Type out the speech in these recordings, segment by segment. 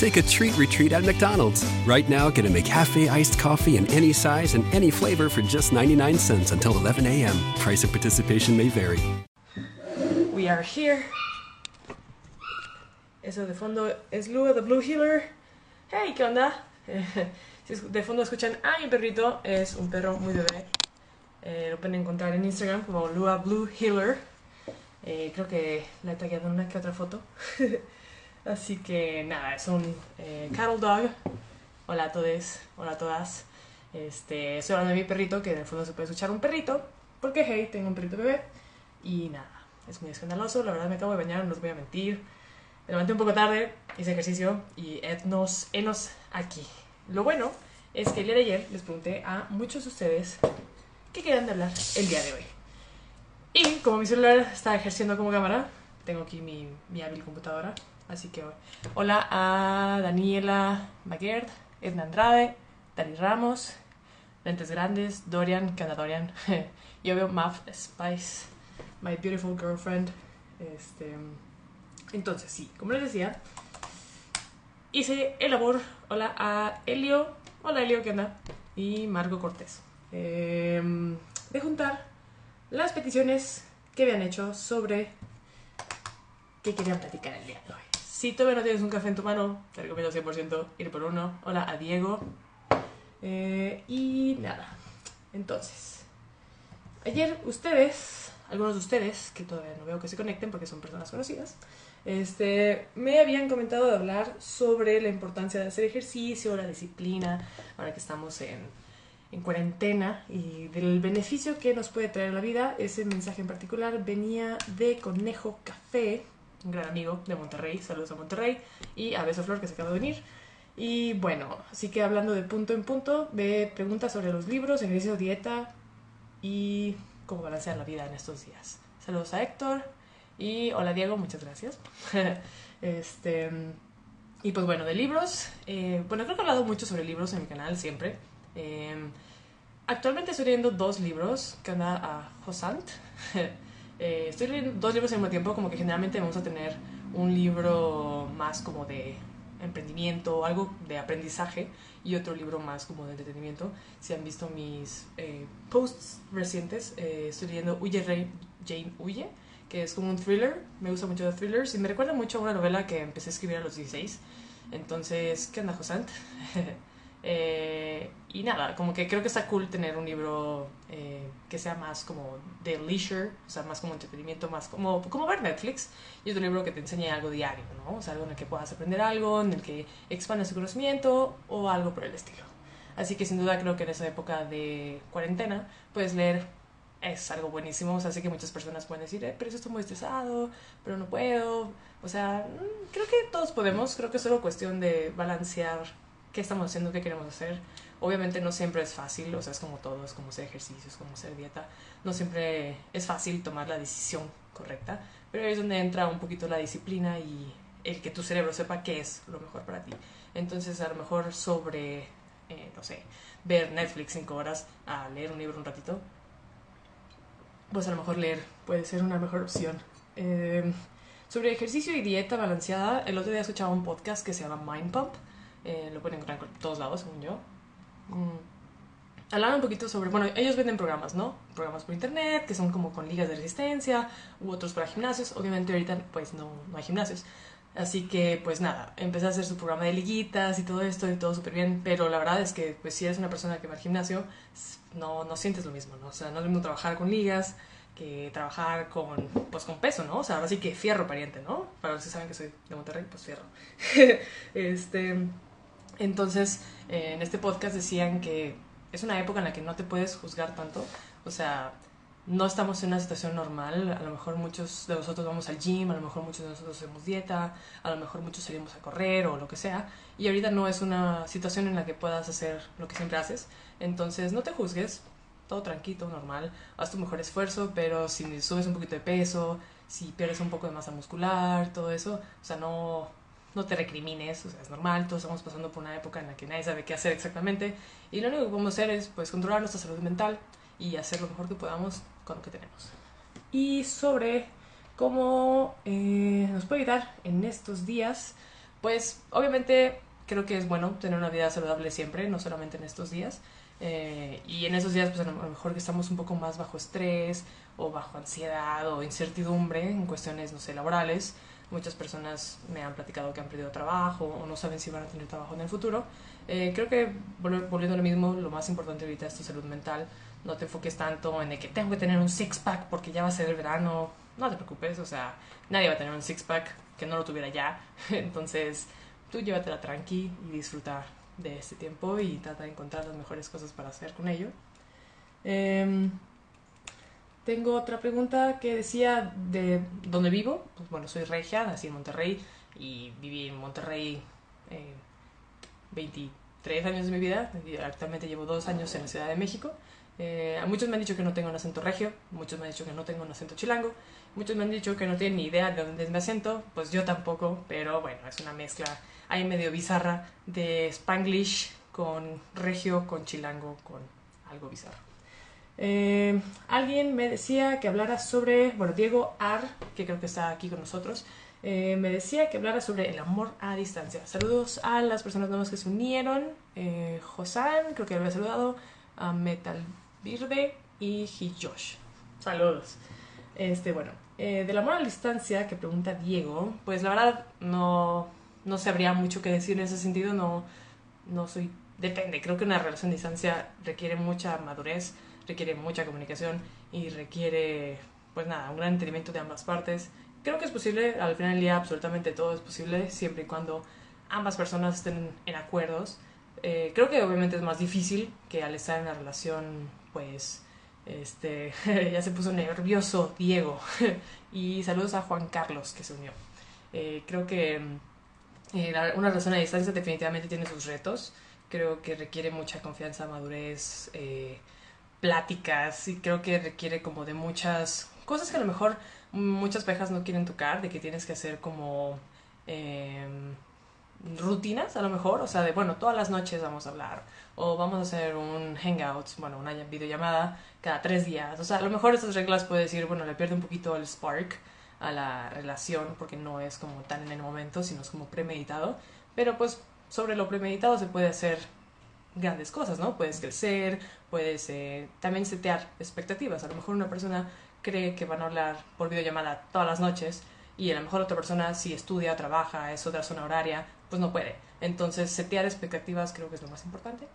Take a treat retreat at McDonald's. Right now, get a McCafe iced coffee in any size and any flavor for just 99 cents until 11 a.m. Price of participation may vary. We are here. Eso de fondo es Lua, the Blue Healer. Hey, ¿qué onda? de fondo escuchan a mi perrito, es un perro muy bebé. Eh, lo pueden encontrar en Instagram como Lua Blue Healer. Eh, creo que la he tagueado en una que otra foto. Así que nada, es un eh, cattle dog. Hola a todos, hola a todas. Este, estoy hablando de mi perrito, que en el fondo se puede escuchar un perrito, porque hey, tengo un perrito bebé. Y nada, es muy escandaloso, la verdad me acabo de bañar, no os voy a mentir. Me levanté un poco tarde, hice ejercicio y etnos, enos aquí. Lo bueno es que el día de ayer les pregunté a muchos de ustedes qué querían de hablar el día de hoy. Y como mi celular está ejerciendo como cámara, tengo aquí mi, mi hábil computadora, Así que hola a Daniela Maguerd, Edna Andrade, Dani Ramos, Lentes Grandes, Dorian, ¿qué Dorian? Yo veo Math Spice, My Beautiful Girlfriend. Este, entonces, sí, como les decía, hice el labor. Hola a Elio, hola Elio, ¿qué onda? Y Margo Cortés. Em, de juntar las peticiones que habían hecho sobre qué querían platicar el día. Si todavía no tienes un café en tu mano, te recomiendo 100% ir por uno. Hola a Diego. Eh, y nada. Entonces, ayer ustedes, algunos de ustedes, que todavía no veo que se conecten porque son personas conocidas, este, me habían comentado de hablar sobre la importancia de hacer ejercicio, la disciplina, ahora que estamos en, en cuarentena y del beneficio que nos puede traer la vida. Ese mensaje en particular venía de Conejo Café, un gran amigo de Monterrey, saludos a Monterrey, y a Beso Flor que se acaba de venir. Y bueno, así que hablando de punto en punto, ve preguntas sobre los libros, ejercicio, dieta y cómo balancear la vida en estos días. Saludos a Héctor y hola Diego, muchas gracias. este, y pues bueno, de libros, eh, bueno, creo que he hablado mucho sobre libros en mi canal siempre. Em, actualmente estoy leyendo dos libros que anda a Josant. Eh, estoy leyendo dos libros al mismo tiempo, como que generalmente vamos a tener un libro más como de emprendimiento, algo de aprendizaje y otro libro más como de entretenimiento. Si han visto mis eh, posts recientes, eh, estoy leyendo Huye Rey, Jane Huye, que es como un thriller. Me gusta mucho de thrillers y me recuerda mucho a una novela que empecé a escribir a los 16. Entonces, ¿qué onda, Josant? Eh, y nada, como que creo que está cool tener un libro eh, que sea más como de leisure, o sea, más como entretenimiento, más como, como ver Netflix, y otro libro que te enseñe algo diario, ¿no? O sea, algo en el que puedas aprender algo, en el que expandas tu conocimiento o algo por el estilo. Así que sin duda creo que en esa época de cuarentena puedes leer es algo buenísimo. O sea, sé que muchas personas pueden decir, eh, pero eso estoy muy estresado, pero no puedo. O sea, mm, creo que todos podemos. Creo que es solo cuestión de balancear qué estamos haciendo, qué queremos hacer. Obviamente no siempre es fácil, o sea, es como todo, es como hacer ejercicios, como hacer dieta. No siempre es fácil tomar la decisión correcta, pero ahí es donde entra un poquito la disciplina y el que tu cerebro sepa qué es lo mejor para ti. Entonces, a lo mejor sobre, eh, no sé, ver Netflix cinco horas a leer un libro un ratito, pues a lo mejor leer puede ser una mejor opción. Eh, sobre ejercicio y dieta balanceada, el otro día escuchaba un podcast que se llama Mind Pump eh, lo pueden encontrar en todos lados, según yo. Mm. un poquito sobre, bueno, ellos venden programas, ¿no? Programas por internet, que son como con ligas de resistencia, u otros para gimnasios. Obviamente ahorita pues no, no hay gimnasios. Así que pues nada, empecé a hacer su programa de liguitas y todo esto y todo súper bien, pero la verdad es que pues si eres una persona que va al gimnasio, no, no sientes lo mismo, ¿no? O sea, no es lo mismo trabajar con ligas que trabajar con, pues con peso, ¿no? O sea, ahora sí que fierro pariente, ¿no? Para los que saben que soy de Monterrey, pues fierro. este, entonces, eh, en este podcast decían que es una época en la que no te puedes juzgar tanto. O sea, no estamos en una situación normal. A lo mejor muchos de nosotros vamos al gym, a lo mejor muchos de nosotros hacemos dieta, a lo mejor muchos salimos a correr o lo que sea. Y ahorita no es una situación en la que puedas hacer lo que siempre haces. Entonces, no te juzgues. todo tranquilo, normal, haz tu mejor esfuerzo, pero si subes un poquito de peso, si pierdes un poco de masa muscular, todo eso, o sea, no, no te recrimines, o sea, es normal, todos estamos pasando por una época en la que nadie sabe qué hacer exactamente, y lo único que podemos hacer es, pues, controlar nuestra salud mental y hacer lo mejor que podamos con lo que tenemos. Y sobre cómo eh, nos puede ayudar en estos días, pues, obviamente creo que es bueno tener una vida saludable siempre, no solamente en estos días. Eh, y en esos días, pues a lo mejor que estamos un poco más bajo estrés o bajo ansiedad o incertidumbre en cuestiones, no sé, laborales. Muchas personas me han platicado que han perdido trabajo o no saben si van a tener trabajo en el futuro. Eh, creo que, volviendo a lo mismo, lo más importante ahorita es tu salud mental. No te enfoques tanto en el que tengo que tener un six-pack porque ya va a ser el verano. No te preocupes, o sea, nadie va a tener un six-pack que no lo tuviera ya. Entonces, tú llévatela tranqui y disfruta de este tiempo y trata de encontrar las mejores cosas para hacer con ello. Em, tengo otra pregunta que decía de dónde vivo. Pues bueno, soy regia, nací en Monterrey y viví en Monterrey 23 eh, años de mi vida. Actualmente llevo dos años en la Ciudad de México. Eh, muchos me han dicho que no tengo un acento regio, muchos me han dicho que no tengo un acento chilango, muchos me han dicho que no tienen ni idea de dónde es mi acento, pues yo tampoco, pero bueno, es una mezcla ahí medio bizarra de spanglish con regio, con chilango, con algo bizarro. Eh, alguien me decía que hablara sobre, bueno, Diego Ar, que creo que está aquí con nosotros, eh, me decía que hablara sobre el amor a distancia. Saludos a las personas nuevas que se unieron. Eh, Josan, creo que había saludado. A Metal Virde y Hijosh. Saludos. Este, bueno, eh, del amor a distancia que pregunta Diego, pues la verdad no, no sabría mucho que decir en ese sentido, no, no soy, depende, creo que una relación a distancia requiere mucha madurez, requiere mucha comunicación y requiere, pues nada, un gran entendimiento de ambas partes. Creo que es posible, al final del día absolutamente todo es posible, siempre y cuando ambas personas estén en acuerdos. Eh, creo que obviamente es más difícil que al estar en la relación, pues, este, ya se puso nervioso Diego. y saludos a Juan Carlos que se unió. Eh, creo que eh, una relación a distancia definitivamente tiene sus retos. Creo que requiere mucha confianza, madurez, eh, pláticas y creo que requiere como de muchas cosas que a lo mejor muchas parejas no quieren tocar, de que tienes que hacer como em, rutinas a lo mejor, o sea, de bueno, todas las noches vamos a hablar o vamos a hacer un hangout, bueno, una videollamada cada tres días. O sea, a lo mejor estas reglas puede decir, bueno, le pierde un poquito el spark, a la relación porque no es como tan en el momento, sino es como premeditado. Pero pues sobre lo premeditado se puede hacer grandes cosas, ¿no? Puedes crecer, puedes eh, también setear expectativas. A lo mejor una persona cree que van a hablar por videollamada todas las noches y a lo mejor otra persona si estudia, trabaja, es otra zona horaria, pues no puede. Entonces setear expectativas creo que es lo más importante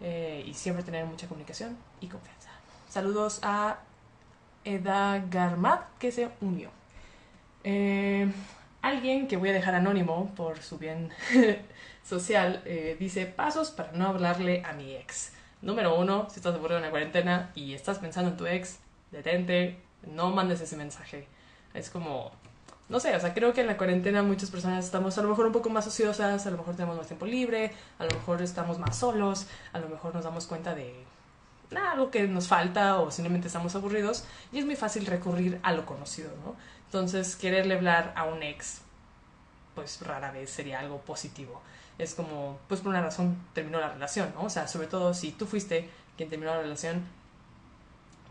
eh, y siempre tener mucha comunicación y confianza. Saludos a Eda Garmat que se unió. Eh, alguien que voy a dejar anónimo por su bien social dice pasos para no hablarle a mi ex. Número uno, si estás aburrido en la cuarentena y estás pensando en tu ex, detente, no mandes ese mensaje. Es como, no sé, o sea, creo que en la cuarentena muchas personas estamos a lo mejor un poco más ociosas, a lo mejor tenemos más tiempo libre, a lo mejor estamos más solos, a lo mejor nos damos cuenta de algo que nos falta o simplemente estamos aburridos y es muy fácil recurrir a lo conocido, ¿no? Entonces, quererle hablar a un ex, pues rara vez sería algo positivo. Es como, pues por una razón terminó la relación, ¿no? O sea, sobre todo si tú fuiste quien terminó la relación,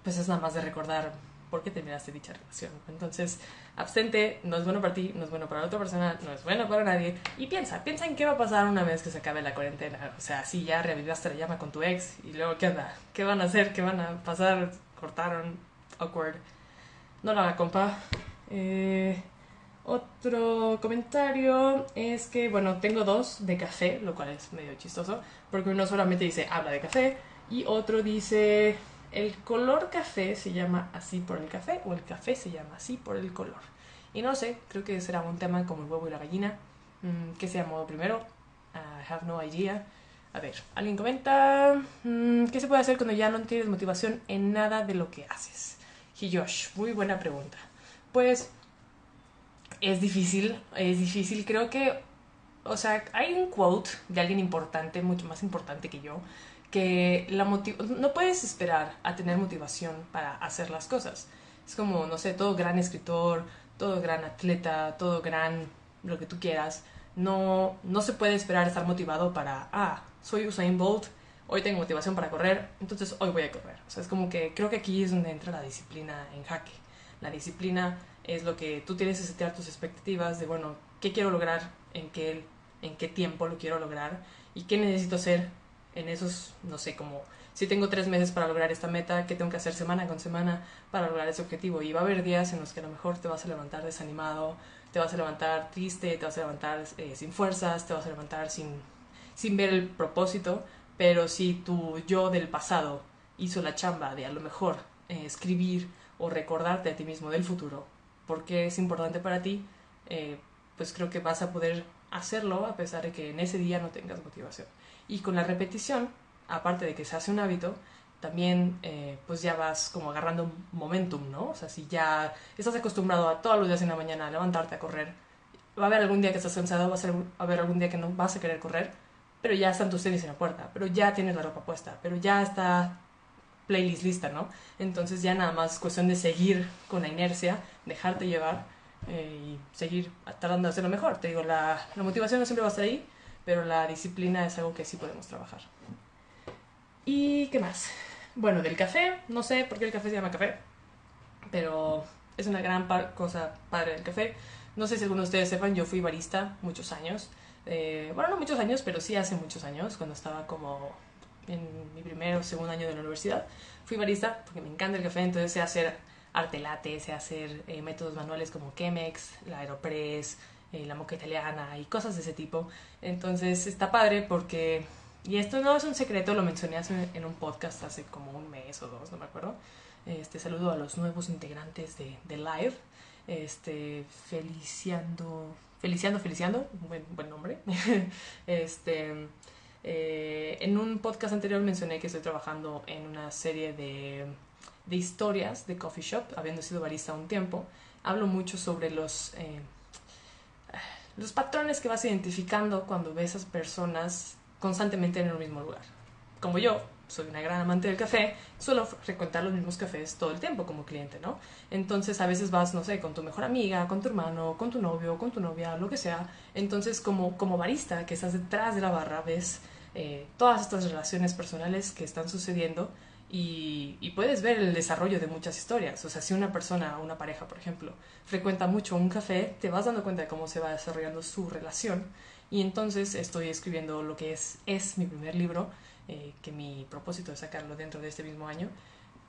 pues es nada más de recordar por qué terminaste dicha relación. Entonces, abstente, no es bueno para ti, no es bueno para la otra persona, no es bueno para nadie. Y piensa, piensa en qué va a pasar una vez que se acabe la cuarentena. O sea, si ya reavivaste la llama con tu ex y luego, ¿qué onda? ¿Qué van a hacer? ¿Qué van a pasar? ¿Cortaron? Awkward. No lo haga, compa. Eh, otro comentario es que, bueno, tengo dos de café, lo cual es medio chistoso, porque uno solamente dice habla de café y otro dice el color café se llama así por el café o el café se llama así por el color. Y no sé, creo que será un tema como el huevo y la gallina. Mm, ¿Qué se llamó primero? I have no idea. A ver, alguien comenta, mm, ¿qué se puede hacer cuando ya no tienes motivación en nada de lo que haces? Y Josh, muy buena pregunta pues es difícil, es difícil. Creo que, o sea, hay un quote de alguien importante, mucho más importante que yo, que la no puedes esperar a tener motivación para hacer las cosas. Es como, no sé, todo gran escritor, todo gran atleta, todo gran lo que tú quieras. No, no se puede esperar estar motivado para, ah, soy Usain Bolt, hoy tengo motivación para correr, entonces hoy voy a correr. O sea, es como que creo que aquí es donde entra la disciplina en jaque. La disciplina es lo que tú tienes que setear tus expectativas de, bueno, ¿qué quiero lograr? ¿En qué, en qué tiempo lo quiero lograr? ¿Y qué necesito hacer en esos, no sé, como si tengo tres meses para lograr esta meta, ¿qué tengo que hacer semana con semana para lograr ese objetivo? Y va a haber días en los que a lo mejor te vas a levantar desanimado, te vas a levantar triste, te vas a levantar eh, sin fuerzas, te vas a levantar sin, sin ver el propósito, pero si tu yo del pasado hizo la chamba de a lo mejor eh, escribir o recordarte a ti mismo del futuro, porque es importante para ti, eh, pues creo que vas a poder hacerlo a pesar de que en ese día no tengas motivación. Y con la repetición, aparte de que se hace un hábito, también eh, pues ya vas como agarrando momentum, ¿no? O sea, si ya estás acostumbrado a todos los días en la mañana levantarte a correr, va a haber algún día que estás cansado, va a haber algún día que no vas a querer correr, pero ya están tus tenis en la puerta, pero ya tienes la ropa puesta, pero ya está playlist lista, ¿no? Entonces ya nada más cuestión de seguir con la inercia, dejarte llevar eh, y seguir tratando de hacerlo mejor. Te digo, la, la motivación no siempre va a estar ahí, pero la disciplina es algo que sí podemos trabajar. ¿Y qué más? Bueno, del café, no sé por qué el café se llama café, pero es una gran cosa padre del café. No sé si algunos de ustedes sepan, yo fui barista muchos años. Eh, bueno, no muchos años, pero sí hace muchos años, cuando estaba como en mi primer o segundo año de la universidad. Fui barista porque me encanta el café, entonces sé hacer arte latte, sé hacer eh, métodos manuales como Chemex, la Aeropress, eh, la moca italiana y cosas de ese tipo. Entonces está padre porque, y esto no es un secreto, lo mencioné en un podcast hace como un mes o dos, no me acuerdo. Este saludo a los nuevos integrantes de, de Live. Este, Feliciando, Feliciando, Feliciando, buen, buen nombre. este, eh, en un podcast anterior mencioné que estoy trabajando en una serie de, de historias de coffee shop, habiendo sido barista un tiempo. Hablo mucho sobre los eh, los patrones que vas identificando cuando ves a esas personas constantemente en el mismo lugar. Como yo, soy una gran amante del café, suelo frecuentar los mismos cafés todo el tiempo como cliente, ¿no? Entonces a veces vas, no sé, con tu mejor amiga, con tu hermano, con tu novio, con tu novia, lo que sea. Entonces como, como barista que estás detrás de la barra, ves eh, todas estas relaciones personales que están sucediendo y, puedes ver el desarrollo de muchas historias. O sea, si una persona, una pareja, por ejemplo, frecuenta mucho un café, te vas dando cuenta de cómo se va desarrollando su relación. Y entonces estoy escribiendo lo que es, es mi primer libro, eh, que mi propósito es sacarlo dentro de este mismo año.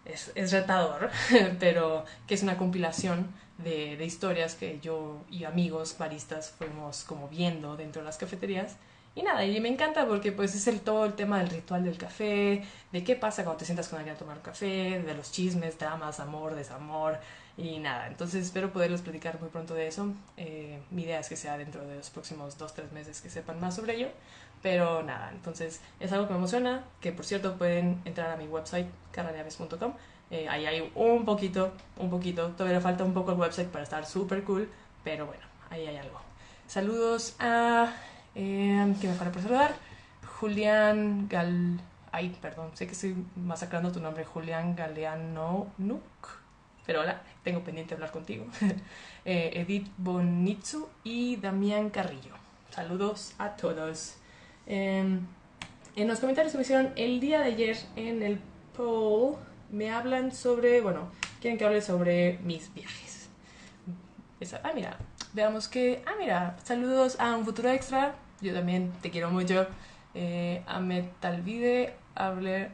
Es, es retador, pero que es una compilación de, de historias que yo y amigos baristas fuimos como viendo dentro de las cafeterías y nada, y me encanta porque pues es el, todo el tema del ritual del café, de qué pasa cuando te sientas con alguien a tomar café, de los chismes, dramas, amor, desamor y nada. Entonces espero poderles platicar muy pronto de eso. Eh, mi idea es que sea dentro de los próximos dos, tres meses que sepan más sobre ello. Pero nada, entonces es algo que me emociona, que por cierto pueden entrar a mi website, carraneaves.com. Eh, ahí hay un poquito, un poquito, todavía falta un poco el website para estar súper cool, pero bueno, ahí hay algo. Saludos a eh, que me falta por saludar. Julián Gal... Ay, perdón, sé que estoy masacrando tu nombre, Julián Galeano Nuk. Pero hola, tengo pendiente hablar contigo. eh, Edith Bonitzu y Damián Carrillo. Saludos a todos. Eh, en los comentarios que me hicieron el día de ayer en el poll, me hablan sobre, bueno, quieren que hable sobre mis viajes. ah, mira, veamos que, ah, mira, saludos a un futuro extra, yo también te quiero mucho. Eh, a Metalvide, hable,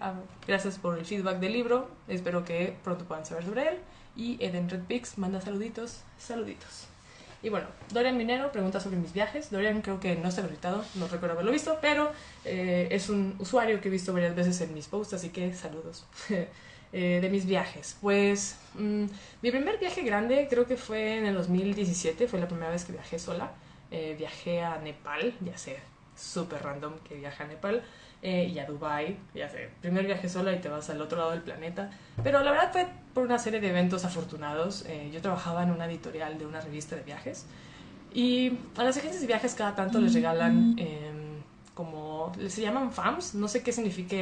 gracias por el feedback del libro. Espero que pronto puedan saber sobre él. Y Eden Red Pix manda saluditos, saluditos. Y bueno, Dorian Minero pregunta sobre mis viajes. Dorian creo que no está gritado, no recuerdo haberlo visto, pero eh, es un usuario que he visto varias veces en mis posts, así que saludos. Eh, de mis viajes. Pues mm, mi primer viaje grande creo que fue en el 2017, fue la primera vez que viajé sola. Eh, viajé a Nepal, ya sé, súper random que viaje a Nepal, eh, y a Dubai, ya sé, primer viaje sola y te vas al otro lado del planeta. Pero la verdad fue por una serie de eventos afortunados. Eh, yo trabajaba en una editorial de una revista de viajes y a las agencias de viajes cada tanto les regalan em, como, se llaman FAMS, no sé qué significa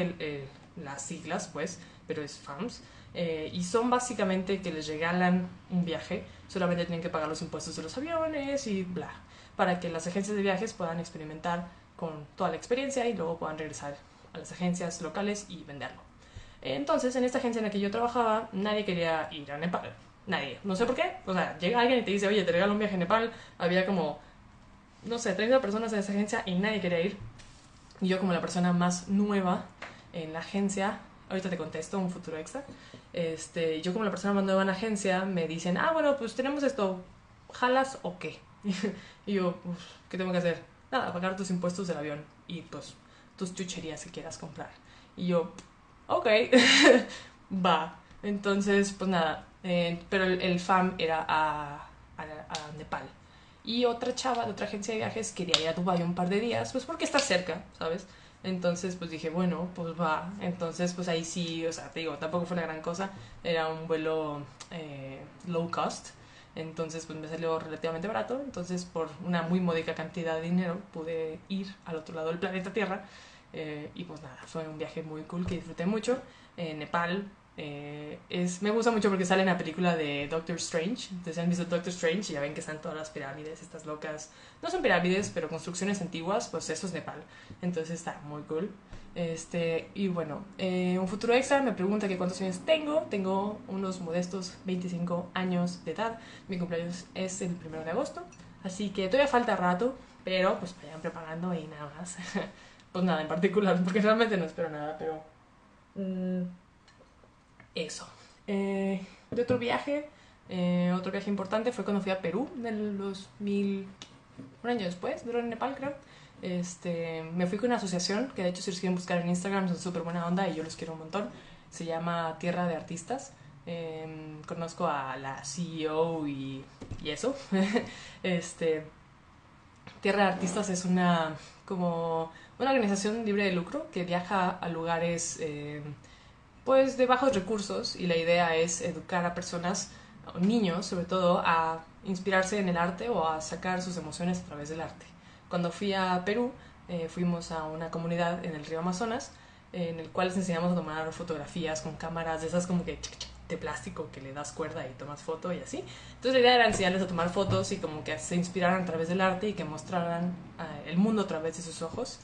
las siglas, pues, pero es FAMS. Eh, y son básicamente que les regalan un viaje, solamente tienen que pagar los impuestos de los aviones y bla, para que las agencias de viajes puedan experimentar con toda la experiencia y luego puedan regresar a las agencias locales y venderlo. Entonces, en esta agencia en la que yo trabajaba, nadie quería ir a Nepal. Nadie. No sé por qué. O sea, llega alguien y te dice, oye, te regalo un viaje a Nepal. Había como, no sé, 30 personas en esa agencia y nadie quería ir. Y yo como la persona más nueva en la agencia, ahorita te contesto un futuro extra, este, yo como la persona más nueva en la agencia, me dicen, ah, bueno, pues tenemos esto, ¿jalas o qué? y yo, pues, ¿qué tengo que hacer? Nada, pagar tus impuestos del avión y pues tus chucherías si quieras comprar. Y yo, ok, va. Entonces, pues nada, eh, pero el, FAM era a, a, a Nepal. Y otra chava de otra agencia de viajes quería ir a Dubai un par de días, pues porque está cerca, ¿sabes? Entonces, pues dije, bueno, pues va. Entonces, pues ahí sí, o sea, te digo, tampoco fue la gran cosa. Era un vuelo eh, low cost. Entonces, pues me salió relativamente barato. Entonces, por una muy módica cantidad de dinero, pude ir al otro lado del planeta Tierra. Eh, y pues nada, fue un viaje muy cool que disfruté mucho. En Nepal eh, es, me gusta mucho porque sale en la película de Doctor Strange. Entonces han visto Doctor Strange y ya ven que están todas las pirámides, estas locas. No son pirámides, pero construcciones antiguas, pues eso es Nepal. Entonces está muy cool. Este, y bueno, eh, un futuro extra me pregunta que cuántos años tengo. Tengo unos modestos 25 años de edad. Mi cumpleaños es el 1 de agosto. Así que todavía falta rato, pero pues vayan preparando y nada más. pues nada en particular, porque realmente no espero nada, pero... Mm, eso. Eh, de otro viaje, eh, otro viaje importante fue cuando fui a Perú, en los mil, un año después, de Nepal creo. Este, me fui con una asociación que de hecho si los quieren buscar en Instagram son súper buena onda y yo los quiero un montón. Se llama Tierra de Artistas. Em, conozco a la CEO y, y eso. este, Tierra de Artistas es una como una organización libre de lucro que viaja a lugares em, pues de bajos recursos y la idea es educar a personas, niños sobre todo, a inspirarse en el arte o a sacar sus emociones a través del arte. Cuando fui a Perú, eh, fuimos a una comunidad en el río Amazonas, en el cual les enseñamos a tomar fotografías con cámaras de esas como que de plástico que le das cuerda y tomas foto y así. Entonces la idea era enseñarles a tomar fotos y como que se inspiraran a través del arte y que mostraran eh, el mundo a través de sus ojos.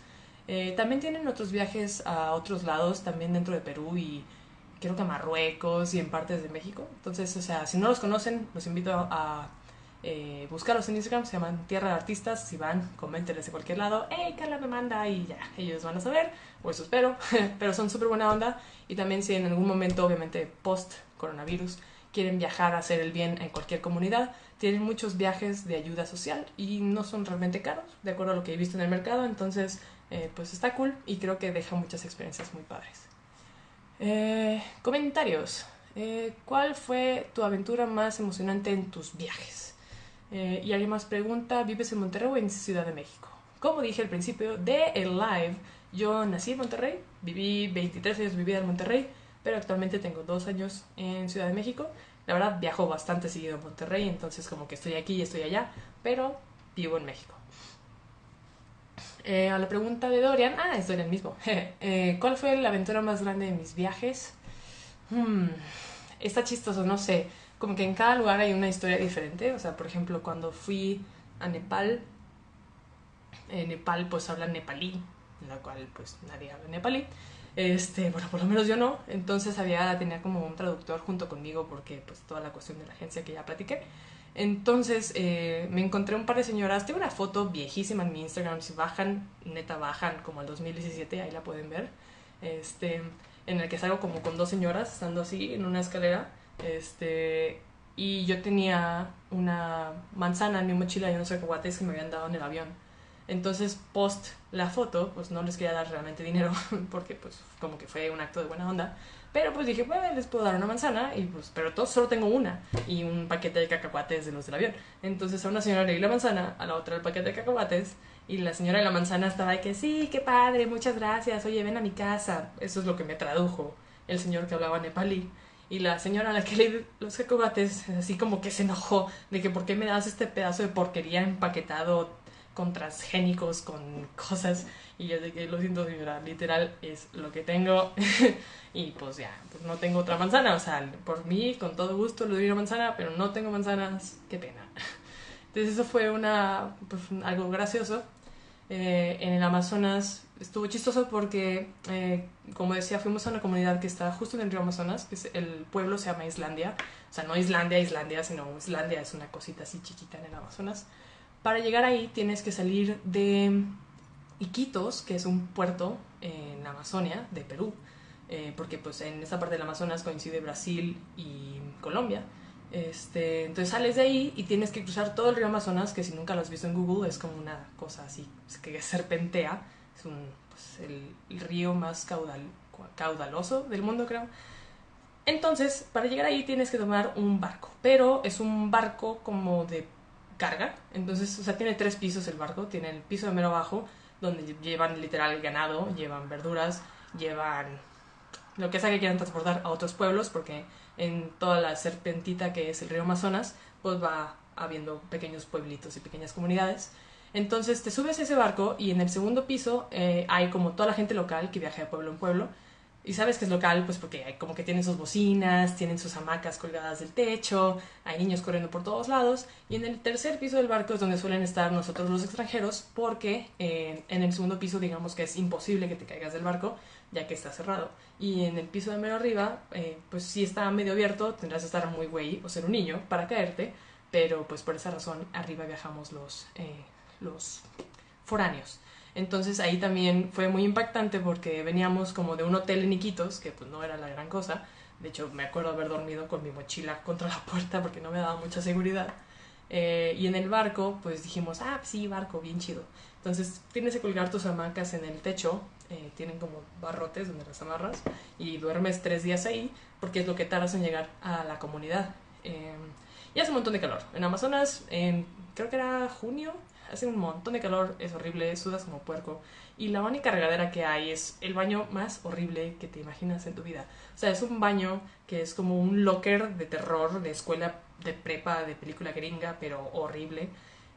Eh, también tienen otros viajes a otros lados, también dentro de Perú y creo que Marruecos y en partes de México. Entonces, o sea, si no los conocen, los invito a, eh, buscarlos en Instagram, se llaman Tierra de Artistas. Si van, coméntenles de cualquier lado, hey, Carla me manda y ya, ellos van a saber, o eso espero, pero son súper buena onda. Y también si en algún momento, obviamente, post coronavirus, quieren viajar a hacer el bien en cualquier comunidad, tienen muchos viajes de ayuda social y no son realmente caros, de acuerdo a lo que he visto en el mercado. Entonces, eh, pues está cool y creo que deja muchas experiencias muy padres. Eh, comentarios. Eh, ¿Cuál fue tu aventura más emocionante en tus viajes? Eh, y alguien más pregunta, ¿vives en Monterrey o en Ciudad de México? Como dije al principio de el live, yo nací en Monterrey, viví 23 años de en Monterrey, pero actualmente tengo dos años en Ciudad de México. La verdad viajo bastante seguido a Monterrey, entonces como que estoy aquí y estoy allá, pero vivo en México. Eh, a la pregunta de Dorian, ah, es Dorian mismo. Eh, ¿Cuál fue la aventura más grande de mis viajes? Hmm, está chistoso, no sé. Como que en cada lugar hay una historia diferente. O sea, por ejemplo, cuando fui a Nepal, en Nepal pues hablan nepalí, en la cual pues nadie habla nepalí. Este, bueno, por lo menos yo no. Entonces había, tenía como un traductor junto conmigo porque pues toda la cuestión de la agencia que ya platiqué. Entonces eh, me encontré un par de señoras. Tengo una foto viejísima en mi Instagram. Si bajan, neta bajan como al 2017, ahí la pueden ver. Este, en el que salgo como con dos señoras estando así en una escalera. Este, y yo tenía una manzana en mi mochila y unos cacahuates que me habían dado en el avión. Entonces, post la foto, pues no les quería dar realmente dinero porque pues como que fue un acto de buena onda. Pero pues dije, bueno, les puedo dar una manzana, y pues, pero todos solo tengo una y un paquete de cacahuates de los del avión. Entonces a una señora le di la manzana, a la otra el paquete de cacahuates, y la señora de la manzana estaba de que, sí, qué padre, muchas gracias, oye, ven a mi casa. Eso es lo que me tradujo el señor que hablaba nepalí. Y la señora a la que le los cacahuates, así como que se enojó de que por qué me das este pedazo de porquería empaquetado con transgénicos, con cosas. Y yo de que lo siento, señora, literal es lo que tengo. y pues ya, pues no tengo otra manzana. O sea, por mí, con todo gusto, le doy una manzana, pero no tengo manzanas, qué pena. Entonces eso fue una, pues, algo gracioso. Eh, en el Amazonas estuvo chistoso porque, eh, como decía, fuimos a una comunidad que está justo en el río Amazonas, que es, el pueblo se llama Islandia. O sea, no Islandia, Islandia, sino Islandia es una cosita así chiquita en el Amazonas. Para llegar ahí tienes que salir de Iquitos, que es un puerto en Amazonia, de Perú, eh, porque pues en esta parte del Amazonas coincide Brasil y Colombia. Este, entonces sales de ahí y tienes que cruzar todo el río Amazonas, que si nunca lo has visto en Google es como una cosa así, que serpentea. Es un, pues, el, río más caudal, caudaloso del mundo, creo. Entonces, para llegar ahí tienes que tomar un barco, pero es un barco como de carga. Entonces, o sea, tiene tres pisos el barco. Tiene el piso de mero abajo, donde llevan literal ganado, llevan verduras, llevan lo que sea que quieran transportar a otros pueblos, porque en toda la serpentita que es el río Amazonas, pues va habiendo pequeños pueblitos y pequeñas comunidades. Entonces te subes a ese barco y en el segundo piso eh, hay como toda la gente local que viaja de pueblo en pueblo y sabes que es local, pues porque como que tienen sus bocinas, tienen sus hamacas colgadas del techo, hay niños corriendo por todos lados. Y en el tercer piso del barco es donde suelen estar nosotros los extranjeros, porque eh, en el segundo piso digamos que es imposible que te caigas del barco, ya que está cerrado. Y en el piso de medio arriba, eh, pues si está medio abierto, tendrás que estar muy güey o ser un niño para caerte, pero pues por esa razón arriba viajamos los, eh, los foráneos. Entonces ahí también fue muy impactante porque veníamos como de un hotel en Iquitos, que pues no era la gran cosa. De hecho, me acuerdo haber dormido con mi mochila contra la puerta porque no me daba mucha seguridad. Eh, y en el barco, pues dijimos, ah, sí, barco, bien chido. Entonces tienes que colgar tus hamacas en el techo, eh, tienen como barrotes donde las amarras y duermes tres días ahí porque es lo que tardas en llegar a la comunidad. Eh, y hace un montón de calor. En Amazonas, creo que era junio, hace un montón de calor, es horrible, sudas como puerco. Y la única regadera que hay es el baño más horrible que te imaginas en tu vida. O sea, es un baño que es como un locker de terror, de escuela de prepa, de película gringa, pero horrible.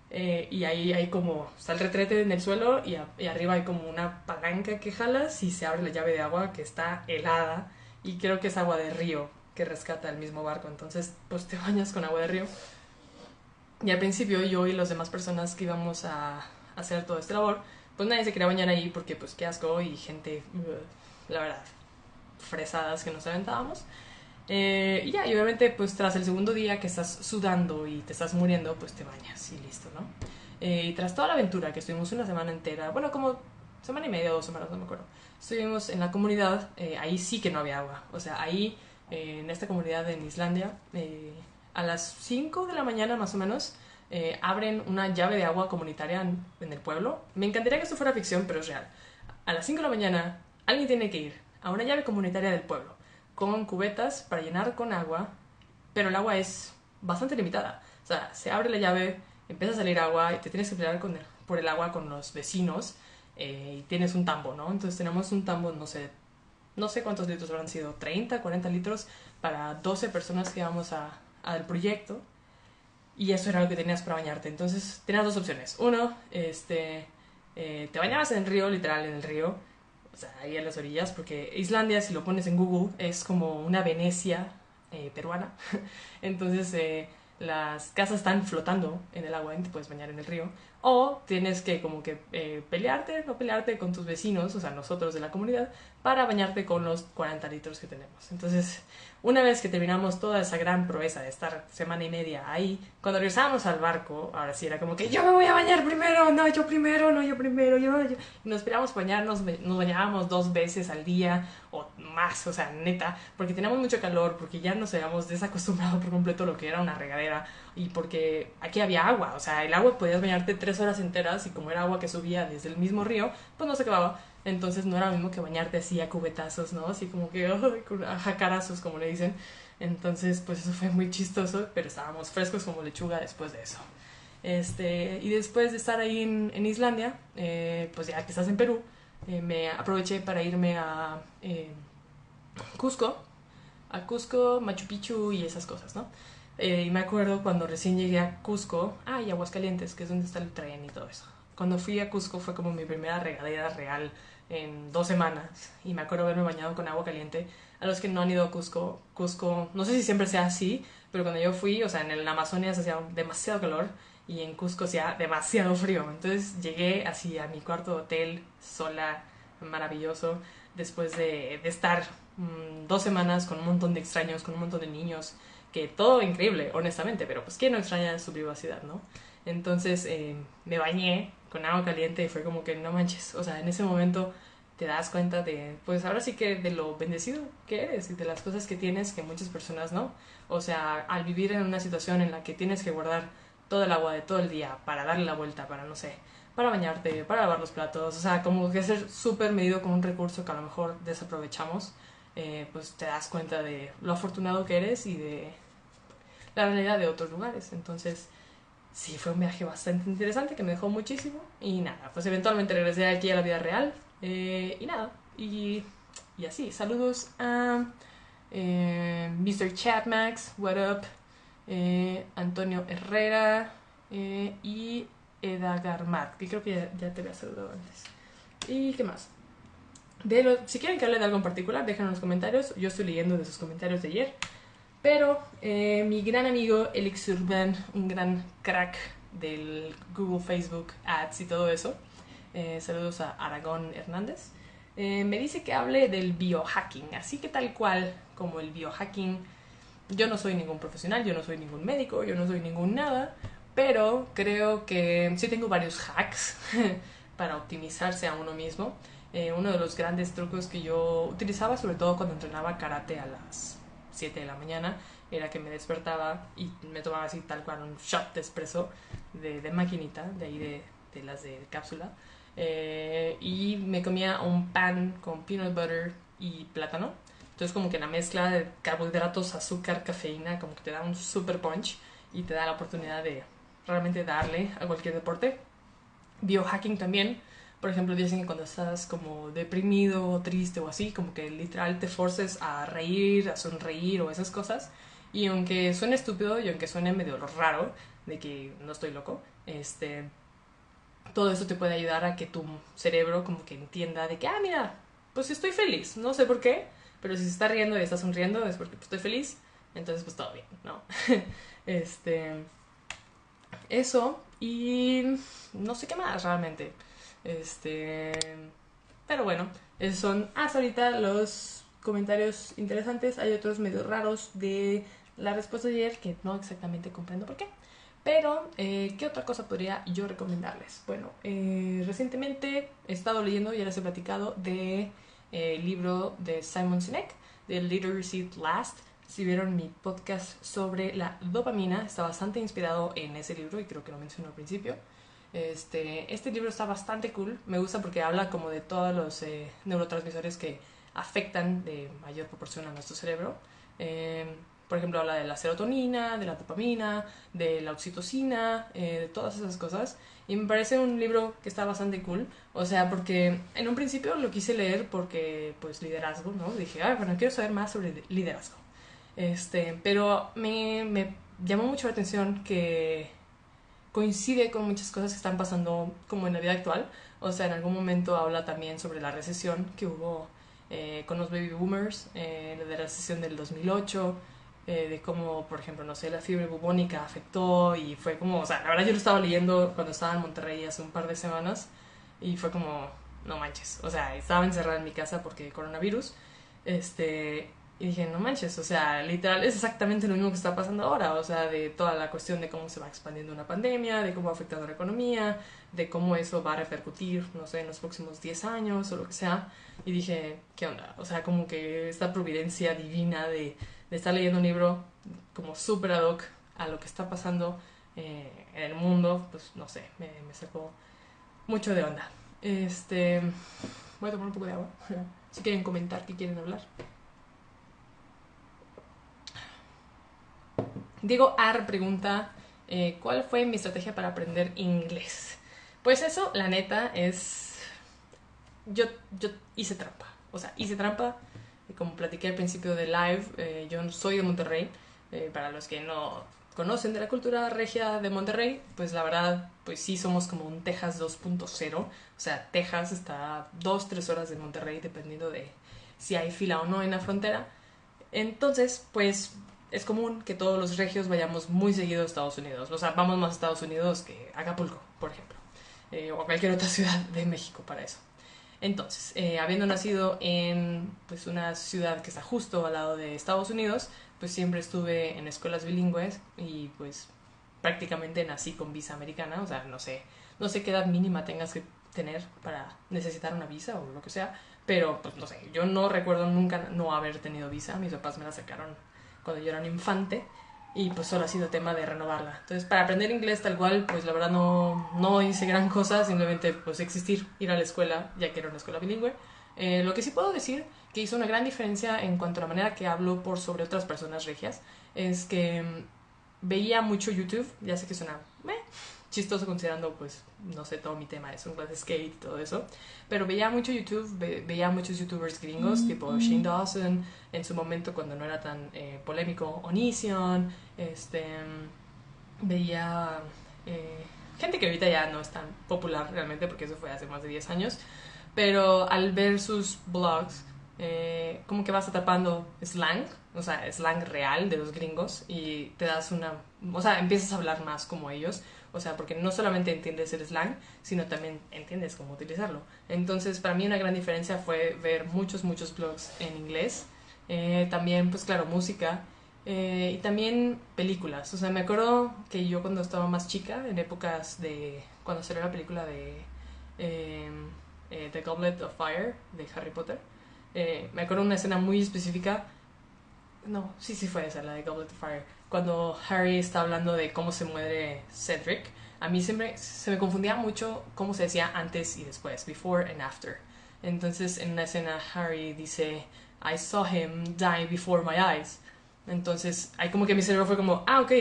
Eh, y ahí hay como, está el retrete en el suelo y, arriba hay como una palanca que jalas y se abre la llave de agua que está helada y creo que es agua de río que rescata el mismo barco. Entonces, pues te bañas con agua de río y al principio yo y las demás personas que íbamos a hacer todo este labor, pues nadie se quería bañar ahí porque pues qué asco y gente, uh, la verdad, fresadas que nos aventábamos. Eh, y ya, y obviamente pues tras el segundo día que estás sudando y te estás muriendo, pues te bañas y listo, ¿no? Eh, y tras toda la aventura que estuvimos una semana entera, bueno, como semana y media dos semanas, no me acuerdo, estuvimos en la comunidad, eh, ahí sí que no había agua, o sea, ahí en esta comunidad en Islandia, a las 5 de la mañana más o menos eh, abren una llave de agua comunitaria en, el pueblo. Me encantaría que esto fuera ficción, pero es real. A las 5 de la mañana alguien tiene que ir a una llave comunitaria del pueblo con cubetas para llenar con agua, pero el agua es bastante limitada. O sea, se abre la llave, empieza a salir agua y te tienes que pelear por el agua con los vecinos eh, y tienes un tambo, ¿no? Entonces tenemos un tambo, no sé, no sé cuántos litros habrán sido, 30, 40 litros para 12 personas que vamos a, al proyecto y eso era lo que tenías para bañarte. Entonces tenías dos opciones. Uno, este, eh, te bañabas en el río, literal en el río, o sea, ahí en las orillas, porque Islandia, si lo pones en Google, es como una Venecia eh, peruana. Entonces eh, las casas están flotando en el agua y te puedes bañar en el río. O tienes que como que pelearte, no pelearte con tus vecinos, o sea, nosotros de la comunidad, para bañarte con los 40 litros que tenemos. Entonces, una vez que terminamos toda esa gran proeza de estar semana y media ahí, cuando regresamos al barco, ahora sí era como que yo me voy a bañar primero, no yo primero, no yo primero, yo, yo. Y nos esperábamos bañarnos, nos bañábamos dos veces al día o más, o sea, neta, porque teníamos mucho calor, porque ya nos habíamos desacostumbrado por completo a lo que era una regadera y porque aquí había agua, o sea, el agua podías bañarte tres horas enteras y como era agua que subía desde el mismo río, pues no se acababa. Entonces no era lo mismo que bañarte así a cubetazos, ¿no? Así como que a jacarazos, como le dicen. Entonces, pues eso fue muy chistoso, pero estábamos frescos como lechuga después de eso. Este, y después de estar ahí en, Islandia, eh, pues ya que estás en Perú, eh, me aproveché para irme a eh, Cusco, a Cusco, Machu Picchu y esas cosas, ¿no? y me acuerdo cuando recién llegué a Cusco, ah, y Aguascalientes, que es donde está el tren y todo eso. cuando fui a Cusco fue como mi primera regadera real en dos semanas y me acuerdo haberme bañado con agua caliente. A los que no han ido a Cusco, Cusco, no sé si siempre sea así, pero cuando yo fui, o sea, en el Amazonia hacía demasiado calor y en Cusco hacía demasiado frío. Entonces llegué así a mi cuarto de hotel sola, maravilloso, después de, estar mm, dos semanas con un montón de extraños, con un montón de niños, que todo increíble, honestamente, pero pues quién no extraña su privacidad, ¿no? Entonces eh, me bañé con agua caliente y fue como que no manches, o sea, en ese momento te das cuenta de, pues ahora sí que de lo bendecido que eres y de las cosas que tienes que muchas personas no. O sea, al vivir en una situación en la que tienes que guardar todo el agua de todo el día para darle la vuelta, para no sé, para bañarte, para lavar los platos, o sea, como que ser súper medido con un recurso que a lo mejor desaprovechamos, eh, pues te das cuenta de lo afortunado que eres y de la realidad de otros lugares. Entonces, sí, fue un viaje bastante interesante que me dejó muchísimo y nada, pues eventualmente regresé aquí a la vida real eh, y nada, y, y, así, saludos a eh, Mr. Chatmax, what up, eh, Antonio Herrera y Eda Garmat, que creo que ya, te había saludado antes. ¿Y qué más? Si quieren que hable de algo en particular, déjenlo en los comentarios. Yo estoy leyendo de sus comentarios de ayer. Pero eh, mi gran amigo Elix Urban, un gran crack del Google, Facebook, Ads y todo eso, eh, saludos a Aragón Hernández, eh, me dice que hable del biohacking. Así que tal cual como el biohacking yo no soy ningún profesional, yo no soy ningún médico, yo no soy ningún nada, pero creo que sí tengo varios hacks para optimizarse a uno mismo. Eh, uno de los grandes trucos que yo utilizaba, sobre todo cuando entrenaba karate a las 7 de la mañana, era que me despertaba y me tomaba así tal cual un shot de espresso de, de maquinita, de ahí de, de las de cápsula, eh, y me comía un pan con peanut butter y plátano entonces como que la mezcla de carbohidratos, azúcar, cafeína, como que te da un super punch y te da la oportunidad de realmente darle a cualquier deporte. Biohacking también, por ejemplo, dicen que cuando estás como deprimido o triste o así, como que literal te forces a reír, a sonreír o esas cosas. Y aunque suene estúpido y aunque suene medio raro, de que no estoy loco, este, todo eso te puede ayudar a que tu cerebro como que entienda de que, ah, mira, pues estoy feliz, no sé por qué, pero si se está riendo y está sonriendo es porque pues, estoy feliz. Entonces, pues todo bien, ¿no? este. Eso. Y no sé qué más realmente. Este. Pero bueno, esos son hasta ahorita los comentarios interesantes. Hay otros medio raros de la respuesta de ayer que no exactamente comprendo por qué. Pero, eh, ¿qué otra cosa podría yo recomendarles? Bueno, eh, recientemente he estado leyendo, ya les he platicado, de el libro de Simon Sinek, The Literacy Last. Si vieron mi podcast sobre la dopamina, está bastante inspirado en ese libro y creo que lo mencioné al principio. Este, este libro está bastante cool, me gusta porque habla como de todos los eh, neurotransmisores que afectan de mayor proporción a nuestro cerebro. Eh, por ejemplo, habla de la serotonina, de la dopamina, de la oxitocina, eh, de todas esas cosas. Y me parece un libro que está bastante cool. O sea, porque en un principio lo quise leer porque, pues, liderazgo, ¿no? Dije, ah, bueno, quiero saber más sobre liderazgo. Este, pero me, me llamó mucho la atención que coincide con muchas cosas que están pasando como en la vida actual. O sea, en algún momento habla también sobre la recesión que hubo eh, con los baby boomers, eh, de la recesión del 2008 eh, de cómo, por ejemplo, no sé, la fiebre bubónica afectó y fue como, o sea, la verdad yo lo estaba leyendo cuando estaba en Monterrey hace un par de semanas y fue como, no manches, o sea, estaba encerrada en mi casa porque coronavirus, este, y dije, no manches, o sea, literal es exactamente lo mismo que está pasando ahora, o sea, de toda la cuestión de cómo se va expandiendo una pandemia, de cómo va afectando la economía, de cómo eso va a repercutir, no sé, en los próximos 10 años o lo que sea. Y dije, ¿qué onda? O sea, como que esta providencia divina de de estar leyendo un libro como súper ad hoc a lo que está pasando eh, en el mundo, pues no sé, me, sacó mucho de onda. Este, voy a tomar un poco de agua. Si quieren comentar, qué quieren hablar. Diego Ar pregunta, eh, ¿cuál fue mi estrategia para aprender inglés? Pues eso, la neta, es... Yo, yo hice trampa. O sea, hice trampa como platiqué al principio de live, eh, yo soy de Monterrey, eh, para los que no conocen de la cultura regia de Monterrey, pues la verdad, pues sí somos como un Texas 2.0. O sea, Texas está dos, tres horas de Monterrey, dependiendo de si hay fila o no en la frontera. Entonces, pues es común que todos los regios vayamos muy seguido a Estados Unidos. O sea, vamos más a Estados Unidos que a Acapulco, por ejemplo. Eh, o a cualquier otra ciudad de México para eso. Entonces, eh, habiendo nacido en pues, una ciudad que está justo al lado de Estados Unidos, pues siempre estuve en escuelas bilingües y pues prácticamente nací con visa americana, o sea, no sé, no sé qué edad mínima tengas que tener para necesitar una visa o lo que sea, pero pues no sé, yo no recuerdo nunca no haber tenido visa, mis papás me la sacaron cuando yo era un infante y pues solo ha sido tema de renovarla. Entonces, para aprender inglés tal cual, pues la verdad no, no hice gran cosa, simplemente pues existir, ir a la escuela, ya que era una escuela bilingüe. Eh, lo que sí puedo decir que hizo una gran diferencia en cuanto a la manera que hablo por sobre otras personas regias es que mm, veía mucho YouTube, ya sé que suena chistoso considerando, pues, no sé, todo mi tema es un clase skate y todo eso. Pero veía mucho YouTube, veía muchos YouTubers gringos, mm, tipo mm. Shane Dawson, en su momento cuando no era tan eh, polémico, Onision, este, veía eh, gente que ahorita ya no es tan popular realmente, porque eso fue hace más de 10 años. Pero al ver sus blogs, eh, como que vas atrapando slang, o sea, slang real de los gringos y te das una, o sea, empiezas a hablar más como ellos o sea, porque no solamente entiendes el slang, sino también entiendes cómo utilizarlo. Entonces, para mí una gran diferencia fue ver muchos, muchos blogs en inglés. Eh, también, pues claro, música. Eh, y también películas. O sea, me acuerdo que yo cuando estaba más chica, en épocas de... Cuando salió la película de... Em, eh, The Goblet of Fire, de Harry Potter. me acuerdo una escena muy específica. No, sí, sí fue esa, la de Goblet of Fire cuando Harry está hablando de cómo se muere Cedric, a mí siempre se me confundía mucho cómo se decía antes y después, before and after. Entonces en una escena Harry dice, I saw him die before my eyes. Entonces ahí como que mi cerebro fue como, ah, ok,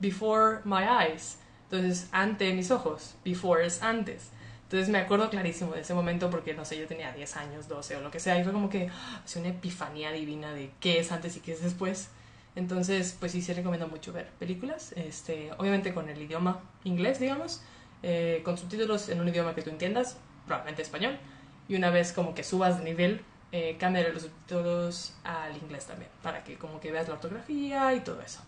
before my eyes. Entonces ante mis ojos, before es antes. Entonces me acuerdo clarísimo de ese momento porque, no sé, yo tenía 10 años, 12 o lo que sea, y fue como que, ah, una epifanía divina de qué es antes y qué es después. Entonces, pues sí, se recomiendo mucho ver películas, este, obviamente con el idioma inglés, digamos, eh, con subtítulos en un idioma que tú entiendas, probablemente español, y una vez como que subas de nivel, eh, cambiar los subtítulos al inglés también, para que como que veas la ortografía y todo eso.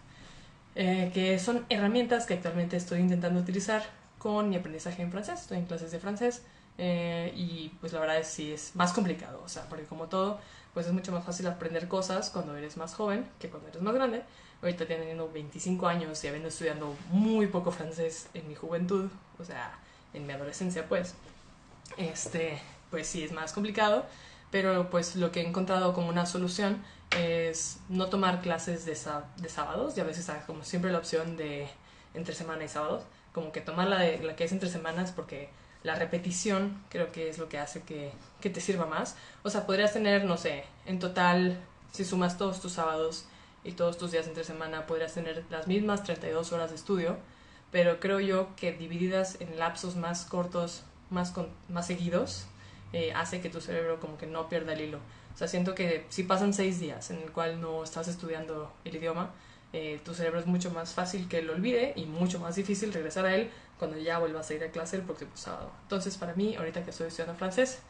Eh, que son herramientas que actualmente estoy intentando utilizar con mi aprendizaje en francés, estoy en clases de francés, eh, y pues la verdad es sí es más complicado, o sea, porque como todo, pues es mucho más fácil aprender cosas cuando eres más joven que cuando eres más grande. Ahorita teniendo 25 años y habiendo estudiado muy poco francés en mi juventud, o sea, en mi adolescencia, pues, este, pues sí es más complicado, pero pues lo que he encontrado como una solución es no tomar clases de, de sábados y a veces como siempre la opción de entre semana y sábados, como que tomar la, de, la que es entre semanas porque la repetición creo que es lo que hace que, que, te sirva más. O sea, podrías tener, no sé, en total, si sumas todos tus sábados y todos tus días entre semana, podrías tener las mismas 32 horas de estudio, pero creo yo que divididas en lapsos más cortos, más, más seguidos, eh, hace que tu cerebro como que no pierda el hilo. O sea, siento que si pasan seis días en el cual no estás estudiando el idioma, eh, tu cerebro es mucho más fácil que lo olvide y mucho más difícil regresar a él cuando ya vuelvas a ir a clase el próximo sábado. Entonces, para mí, ahorita que estoy estudiando francés,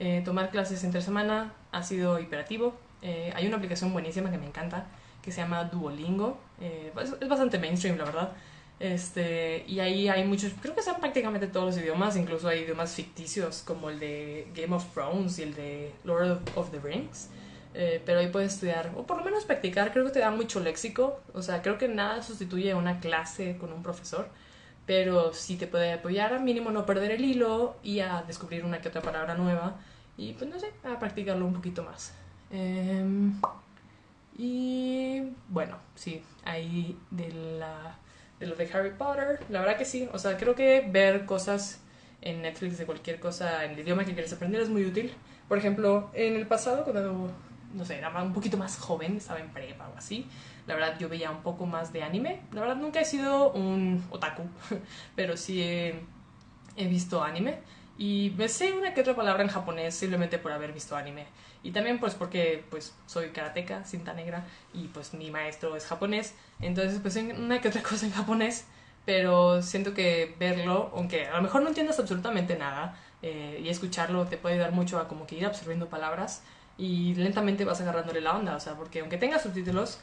eh, tomar clases entre semana ha sido hiperativo. Eh, hay una aplicación buenísima que me encanta que se llama Duolingo. Es, bastante mainstream, la verdad. Este, y ahí hay muchos, creo que son prácticamente todos los idiomas, incluso hay idiomas ficticios como el de Game of Thrones y el de Lord of the Rings. Pero ahí puedes estudiar, o por lo menos practicar, creo que te da mucho léxico. O sea, creo que nada sustituye una clase con un profesor pero sí te puede apoyar a mínimo no perder el hilo y a descubrir una que otra palabra nueva y pues no sé, a practicarlo un poquito más. Em, y bueno, sí, ahí de, la, de lo de Harry Potter, la verdad que sí, o sea, creo que ver cosas en Netflix de cualquier cosa en el idioma que quieres aprender es muy útil. Por ejemplo, en el pasado, cuando, no sé, era un poquito más joven, estaba en prepa o así, la verdad yo veía un poco más de anime. La verdad nunca he sido un otaku, pero sí he, visto anime. Y me sé una que otra palabra en japonés simplemente por haber visto anime. Y también pues porque pues soy karateca, cinta negra, y pues mi maestro es japonés. Entonces pues una que otra cosa en japonés, pero siento que verlo, aunque a lo mejor no entiendas absolutamente nada, eh, y escucharlo te puede ayudar mucho a como que ir absorbiendo palabras y lentamente vas agarrándole la onda, o sea, porque aunque tengas subtítulos,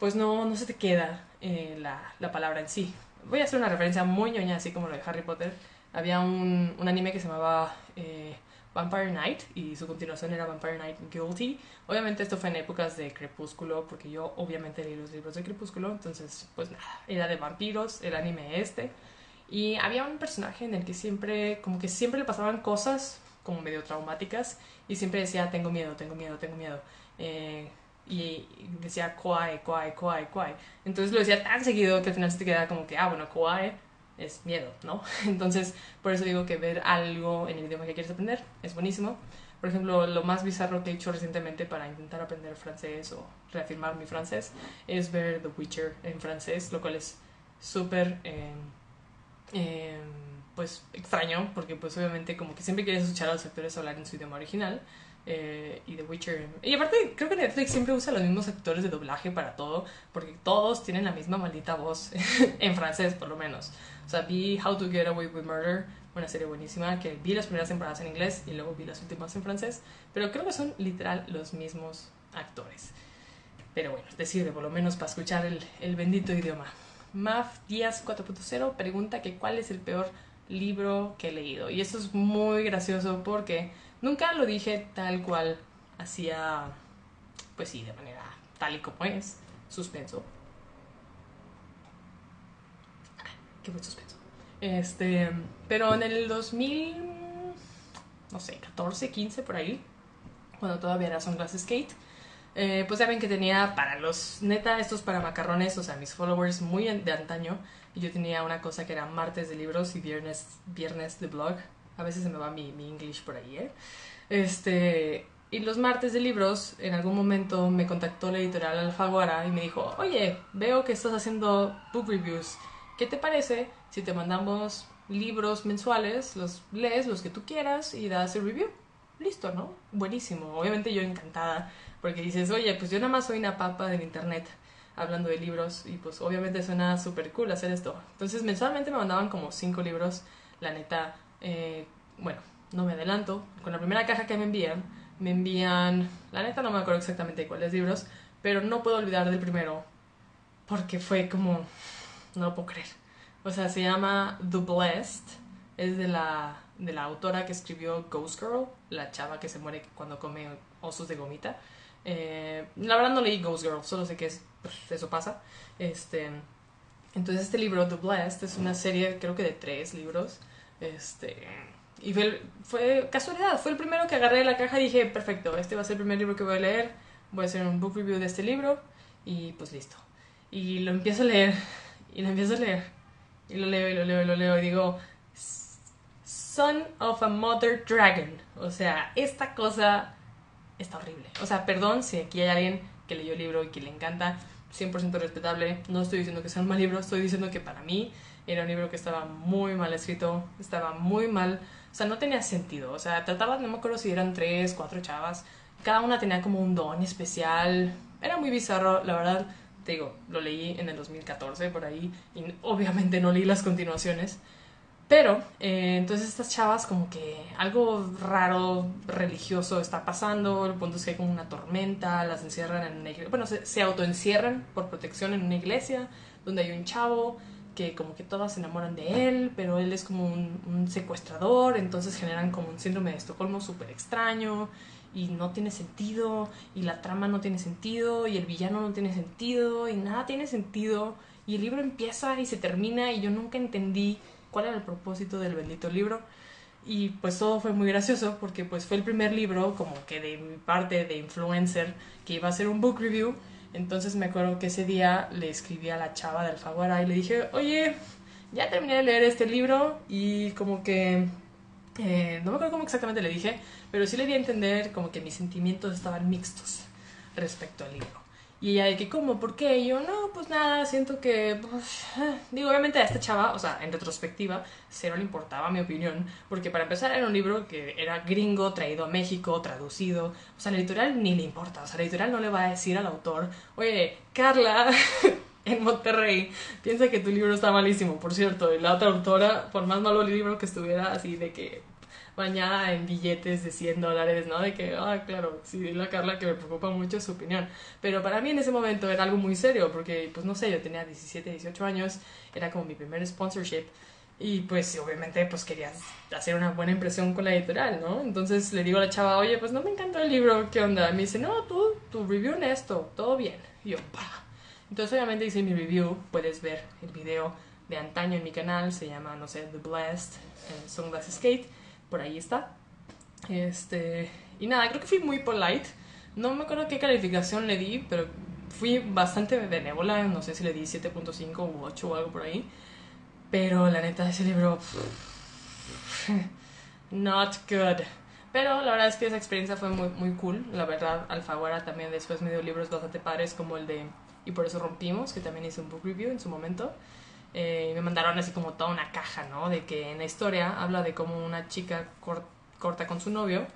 pues no, no se te queda eh, la, la palabra en sí. Voy a hacer una referencia muy ñoña, así como lo de Harry Potter. Había un, un anime que se llamaba eh, Vampire Knight y su continuación era Vampire Knight Guilty. Obviamente esto fue en épocas de Crepúsculo, porque yo obviamente leí los libros de Crepúsculo, entonces pues nada, era de vampiros, el anime este. Y había un personaje en el que siempre, como que siempre le pasaban cosas como medio traumáticas y siempre decía, tengo miedo, tengo miedo, tengo miedo. Eh, y decía, kwae, kwae, kwae, kwae. Entonces lo decía tan seguido que al final se te queda como que, ah, bueno, kwae es miedo, ¿no? Entonces, por eso digo que ver algo en el idioma que quieres aprender es buenísimo. Por ejemplo, lo más bizarro que he hecho recientemente para intentar aprender francés o reafirmar mi francés es ver The Witcher en francés, lo cual es súper, eh, eh, pues, extraño, porque pues obviamente como que siempre quieres escuchar a los actores hablar en su idioma original. Eh, y The Witcher. Y aparte, creo que Netflix siempre usa los mismos actores de doblaje para todo, porque todos tienen la misma maldita voz, en francés por lo menos. O sea, vi How to Get Away with Murder, una serie buenísima, que vi las primeras temporadas en inglés y luego vi las últimas en francés, pero creo que son literal los mismos actores. Pero bueno, te sirve por lo menos para escuchar el, el bendito idioma. Maf Díaz 4.0 pregunta que cuál es el peor libro que he leído. Y eso es muy gracioso porque nunca lo dije tal cual hacía, pues sí, de manera tal y como es, suspenso. Qué buen suspenso. Este, pero en el 2000, no sé, 14, 15 por ahí, cuando todavía era Sunglass Skate, eh, pues saben que tenía para los, neta, estos para macarrones, o sea, mis followers muy de antaño, y yo tenía una cosa que era martes de libros y viernes, viernes de blog. A veces se me va mi, mi English por ahí, ¿eh? Este, y los martes de libros, en algún momento me contactó la editorial Alfaguara y me dijo, oye, veo que estás haciendo book reviews. ¿Qué te parece si te mandamos libros mensuales, los lees los que tú quieras y das el review? Listo, ¿no? Buenísimo. Obviamente yo encantada, porque dices, oye, pues yo nada más soy una papa del internet hablando de libros y pues obviamente suena súper cool hacer esto. Entonces mensualmente me mandaban como cinco libros, la neta, eh, bueno, no me adelanto, con la primera caja que me envían, me envían, la neta no me acuerdo exactamente cuáles libros, pero no puedo olvidar del primero, porque fue como, no lo puedo creer. O sea, se llama The Blessed, es de la, de la autora que escribió Ghost Girl, la chava que se muere cuando come osos de gomita. Eh, la verdad no leí Ghost Girl, solo sé que es, pues, eso pasa. Este, entonces este libro, The Blessed, es una serie creo que de tres libros. Este, y fue, fue casualidad, fue el primero que agarré de la caja y dije, perfecto, este va a ser el primer libro que voy a leer, voy a hacer un book review de este libro y pues listo. Y lo empiezo a leer, y lo empiezo a leer, y lo leo, y lo leo, y lo leo, y digo, Son of a Mother Dragon. O sea, esta cosa está horrible. O sea, perdón si aquí hay alguien que leyó el libro y que le encanta, 100% respetable. No estoy diciendo que sea un mal libro, estoy diciendo que para mí era un libro que estaba muy mal escrito, estaba muy mal, o sea, no tenía sentido. O sea, trataba, no me acuerdo si eran tres, cuatro chavas, cada una tenía como un don especial. Era muy bizarro, la verdad. Te digo, lo leí en el 2014 por ahí y obviamente no leí las continuaciones. Pero, eh, entonces estas chavas como que algo raro, religioso está pasando, el punto es que hay como una tormenta, las encierran en una iglesia, bueno, se, se autoencierran por protección en una iglesia, donde hay un chavo que como que todas se enamoran de él, pero él es como un, un secuestrador, entonces generan como un síndrome de Estocolmo súper extraño y no tiene sentido, y la trama no tiene sentido, y el villano no tiene sentido, y nada tiene sentido, y el libro empieza y se termina, y yo nunca entendí cuál era el propósito del bendito libro. Y pues todo fue muy gracioso porque pues fue el primer libro como que de mi parte de influencer que iba a hacer un book review. Entonces me acuerdo que ese día le escribí a la chava de Alfaguara y le dije, oye, ya terminé de leer este libro y como que... eh, no me acuerdo cómo exactamente le dije, pero sí le di a entender como que mis sentimientos estaban mixtos respecto al libro. Y ella de que, ¿cómo? ¿Por qué? Y yo, no, pues nada, siento que, pues, eh". digo, obviamente a esta chava, o sea, en retrospectiva, cero le importaba mi opinión, porque para empezar era un libro que era gringo, traído a México, traducido, o sea, la editorial ni le importa, o sea, la editorial no le va a decir al autor, oye, Carla, en Monterrey, piensa que tu libro está malísimo, por cierto, y la otra autora, por más malo el libro que estuviera, así de que bañada en billetes de 100 dólares, ¿no? De que, ah, claro, sí, la Carla que me preocupa mucho su opinión. Pero para mí en ese momento era algo muy serio, porque, pues no sé, yo tenía 17, 18 años, era como mi primer sponsorship. Y pues obviamente pues quería hacer una buena impresión con la editorial, ¿no? Entonces le digo a la chava, oye, pues no me encantó el libro, ¿qué onda? me dice, no, tú, tu review en esto, todo bien. Y yo, pa. Entonces obviamente hice mi review, puedes ver el video de antaño en mi canal, se llama, no sé, The Blessed Sunglasses Skate por ahí está. Este, y nada, creo que fui muy polite. No me acuerdo qué calificación le di, pero fui bastante benévola. No sé si le di 7.5 u 8 o algo por ahí. Pero la neta, ese libro. Not good. Pero la verdad es que esa experiencia fue muy, muy cool. La verdad, Alfaguara también después me dio libros bastante padres como el de Y por eso rompimos, que también hice un book review en su momento. Eh, me mandaron así como toda una caja, ¿no? De que en la historia habla de cómo una chica corta con su novio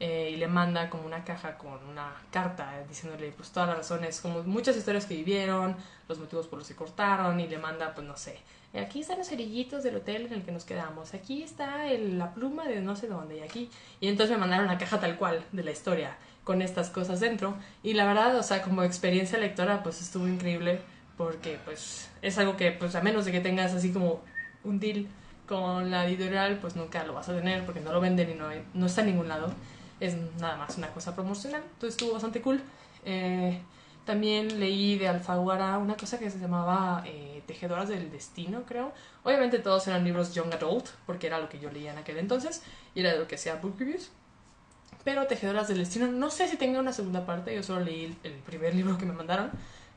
eh, y le manda como una caja con una carta diciéndole pues todas las razones, como muchas historias que vivieron, los motivos por los que cortaron y le manda pues no sé, aquí están los cerillitos del hotel en el que nos quedamos, aquí está la pluma de no sé dónde y aquí y entonces me mandaron una caja tal cual de la historia con estas cosas dentro. Y la verdad, o sea, como experiencia lectora pues estuvo increíble porque pues es algo que pues a menos de que tengas así como un deal con la editorial pues nunca lo vas a tener porque no lo venden y no, no está en ningún lado. Es nada más una cosa promocional. Entonces estuvo bastante cool. Eh, también leí de Alfaguara una cosa que se llamaba eh, Tejedoras del Destino creo. Obviamente todos eran libros young adult porque era lo que yo leía en aquel entonces y era de lo que hacía book reviews. Pero Tejedoras del Destino no sé si tenga una segunda parte yo solo leí el primer libro que me mandaron.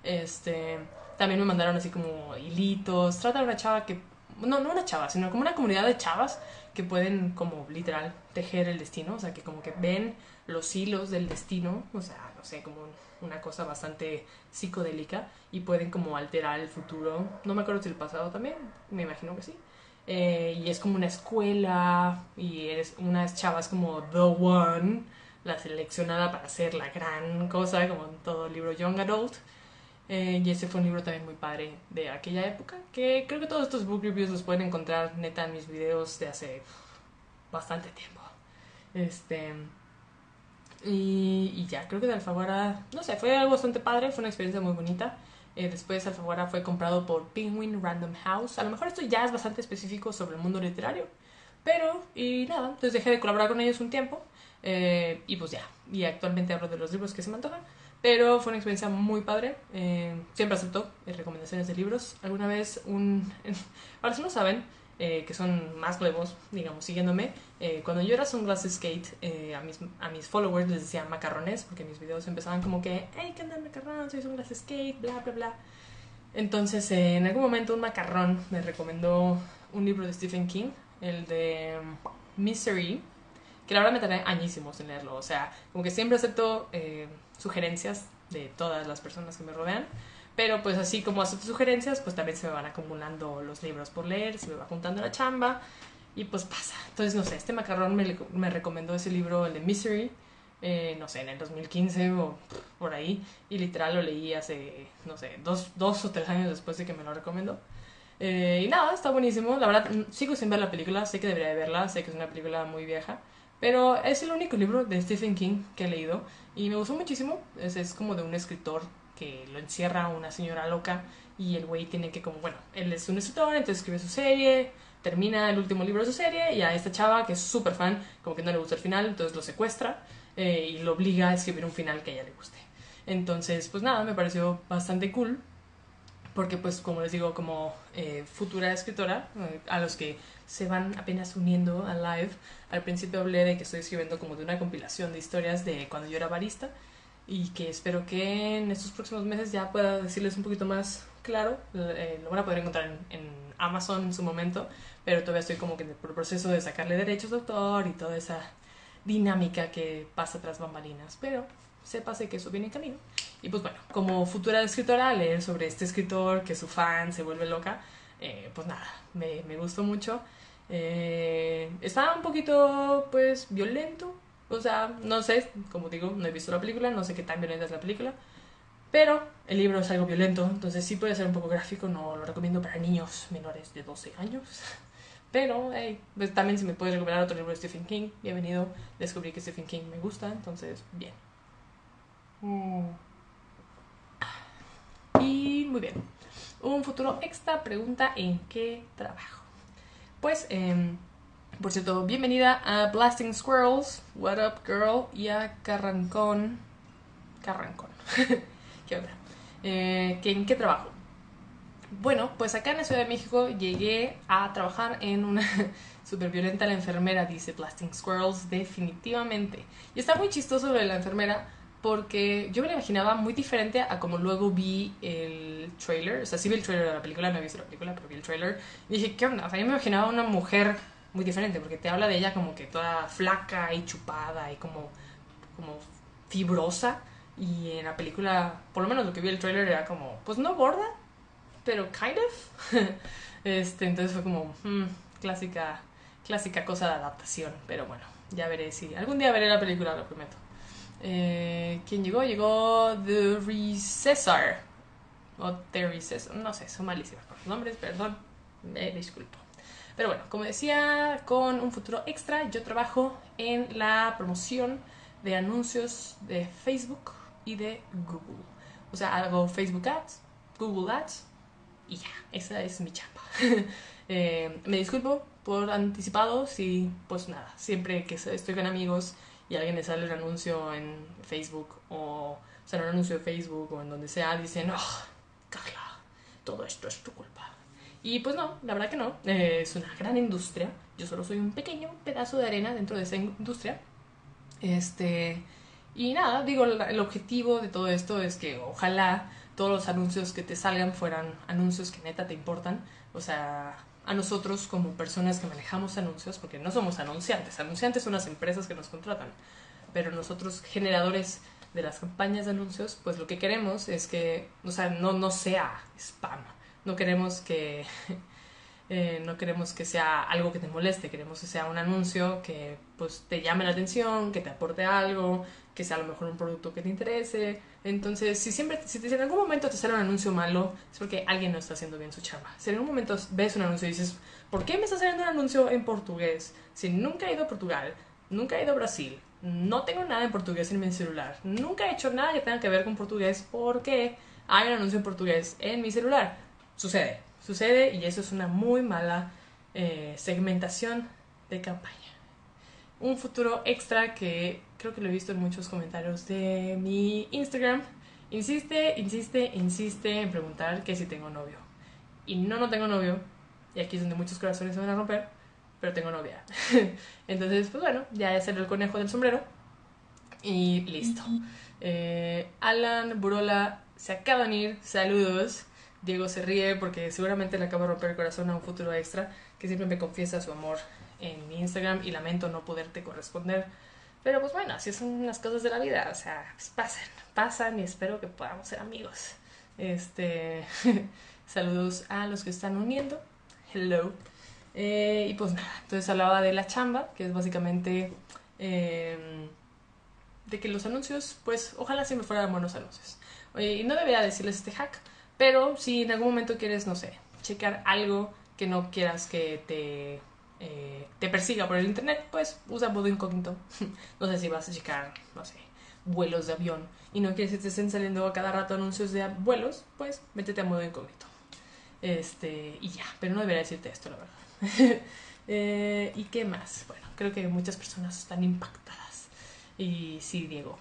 Este también me mandaron así como hilitos. Trata de una chava que. No, no una chava, sino como una comunidad de chavas que pueden, como literal, tejer el destino. O sea, que como que ven los hilos del destino. O sea, no sé, como una cosa bastante psicodélica. Y pueden como alterar el futuro. No me acuerdo si el pasado también. Me imagino que sí. Eh, y es como una escuela. Y eres unas chavas como The One. La seleccionada para ser la gran cosa, como en todo libro Young Adult. Eh, y ese fue un libro también muy padre de aquella época, que creo que todos estos book reviews los pueden encontrar neta en mis videos de hace bastante tiempo. Este... Y, y ya, creo que de Alfaguara, no sé, fue algo bastante padre, fue una experiencia muy bonita. Eh, después Alfaguara fue comprado por Penguin Random House. A lo mejor esto ya es bastante específico sobre el mundo literario. Pero, y nada, entonces dejé de colaborar con ellos un tiempo. Eh, y pues ya, y actualmente hablo de los libros que se me antojan. Pero fue una experiencia muy padre. Eh, siempre acepto eh, recomendaciones de libros. Alguna vez, un. Para si no saben, eh, que son más nuevos, digamos, siguiéndome, cuando yo era Sunglasses Skate, a, mis, a mis followers les decía macarrones, porque mis videos empezaban como que, hey, ¿qué onda, macarrón? Soy Sunglasses Skate, bla, bla, bla. Entonces, en algún momento, un macarrón me recomendó un libro de Stephen King, el de Misery, que la verdad me tardé añísimos en leerlo. O sea, como que siempre acepto sugerencias de todas las personas que me rodean. Pero pues así como acepto sugerencias, pues también se me van acumulando los libros por leer, se me va juntando la chamba y pues pasa. Entonces, no sé, este macarrón me, me recomendó ese libro, el de Misery, eh, no sé, en el 2015 o por ahí, y literal lo leí hace, no sé, dos, dos o tres años después de que me lo recomendó. Eh, y nada, está buenísimo. La verdad, sigo sin ver la película, sé que debería de verla, sé que es una película muy vieja, pero es el único libro de Stephen King que he leído y me gustó muchísimo. Es, es como de un escritor que lo encierra una señora loca y el güey tiene que como, bueno, él es un escritor, entonces escribe su serie, termina el último libro de su serie y a esta chava que es súper fan, como que no le gusta el final, entonces lo secuestra eh, y lo obliga a escribir un final que a ella le guste. Entonces, pues nada, me pareció bastante cool porque pues como les digo, como eh, futura escritora, eh, a los que se van apenas uniendo al live, al principio hablé de que estoy escribiendo como de una compilación de historias de cuando yo era barista y que espero que en estos próximos meses ya pueda decirles un poquito más claro, eh, lo van a poder encontrar en, Amazon en su momento, pero todavía estoy como que en el proceso de sacarle derechos de autor y toda esa dinámica que pasa tras bambalinas, pero sépase que eso viene en camino. Y pues bueno, como futura escritora, leer sobre este escritor, que su fan se vuelve loca, eh, pues nada, me, me gustó mucho. Eh, estaba un poquito, pues, violento. O sea, no sé, como digo, no he visto la película, no sé qué tan violenta es la película. Pero el libro es algo violento, entonces sí puede ser un poco gráfico, no lo recomiendo para niños menores de 12 años. Pero hey, pues también si me puedes recomendar otro libro de Stephen King, bienvenido. Descubrí que Stephen King me gusta, entonces bien. Mm. Y muy bien. Un futuro extra pregunta en qué trabajo. Pues, eh, por cierto, bienvenida a Blasting Squirrels, What Up Girl y a Carrancón. Carrancón. ¿Qué onda? Eh, ¿En qué trabajo? Bueno, pues acá en la Ciudad de México llegué a trabajar en una super violenta la enfermera, dice Blasting Squirrels, definitivamente. Y está muy chistoso lo de la enfermera porque yo me la imaginaba muy diferente a como luego vi el trailer. O sea, sí vi el trailer de la película, no he visto la película, pero vi el trailer. Y dije, ¿qué onda? O sea, yo me imaginaba una mujer muy diferente porque te habla de ella como que toda flaca y chupada y como, como fibrosa. Y en la película, por lo menos lo que vi el trailer era como, pues no gorda, pero kind of. este, entonces fue como, hmm, clásica, clásica cosa de adaptación. Pero bueno, ya veré si algún día veré la película, lo prometo. Eh, ¿Quién llegó? Llegó The Recessor. O The Recessor. No sé, son malísimos los nombres, perdón. Me disculpo. Pero bueno, como decía, con un futuro extra, yo trabajo en la promoción de anuncios de Facebook y de Google. O sea, hago Facebook Ads, Google Ads y ya, esa es mi chamba. eh, me disculpo por anticipado si, pues nada, siempre que estoy con amigos y a alguien le sale un anuncio en Facebook o, sea, un anuncio de Facebook o en donde sea, dicen, oh, Carla, todo esto es tu culpa. Y pues no, la verdad que no, eh, es una gran industria, yo solo soy un pequeño pedazo de arena dentro de esa industria. Este, y nada, digo, el objetivo de todo esto es que ojalá todos los anuncios que te salgan fueran anuncios que neta te importan. O sea, a nosotros como personas que manejamos anuncios, porque no somos anunciantes, anunciantes son las empresas que nos contratan, pero nosotros generadores de las campañas de anuncios, pues lo que queremos es que, o sea, no, no sea spam, no queremos que... Eh, no queremos que sea algo que te moleste, queremos que sea un anuncio que pues te llame la atención, que te aporte algo, que sea a lo mejor un producto que te interese. Entonces, si siempre, si en algún momento te sale un anuncio malo, es porque alguien no está haciendo bien su chamba. Si en algún momento ves un anuncio y dices, ¿por qué me está saliendo un anuncio en portugués? Si nunca he ido a Portugal, nunca he ido a Brasil, no tengo nada en portugués en mi celular, nunca he hecho nada que tenga que ver con portugués, ¿por qué hay un anuncio en portugués en mi celular? Sucede, sucede y eso es una muy mala eh, segmentación de campaña un futuro extra que creo que lo he visto en muchos comentarios de mi Instagram. Insiste, insiste, insiste en preguntar que si tengo novio. Y no, no tengo novio. Y aquí es donde muchos corazones se van a romper. Pero tengo novia. Entonces, pues bueno, ya salió el conejo del sombrero. Y listo. Eh, Alan Burola se acaba de unir. Saludos. Diego se ríe porque seguramente le acabo de romper el corazón a un futuro extra que siempre me confiesa su amor en mi Instagram y lamento no poderte corresponder. Pero pues bueno, así son las cosas de la vida, o sea, pues pasan, pasan y espero que podamos ser amigos. Este, saludos a los que están uniendo. Hello. Eh, y pues nada, entonces hablaba de la chamba, que es básicamente em, de que los anuncios, pues ojalá siempre fueran buenos anuncios. y no debería decirles este hack, pero si en algún momento quieres, no sé, checar algo que no quieras que te eh, te persiga por el internet, pues usa modo incógnito. no sé si vas a checar, no sé, vuelos de avión y no quieres que te estén saliendo a cada rato anuncios de vuelos, pues métete a modo incógnito. Este, y ya, pero no debería decirte esto, la verdad. Eh, ¿Y qué más? Bueno, creo que muchas personas están impactadas. Y sí, Diego,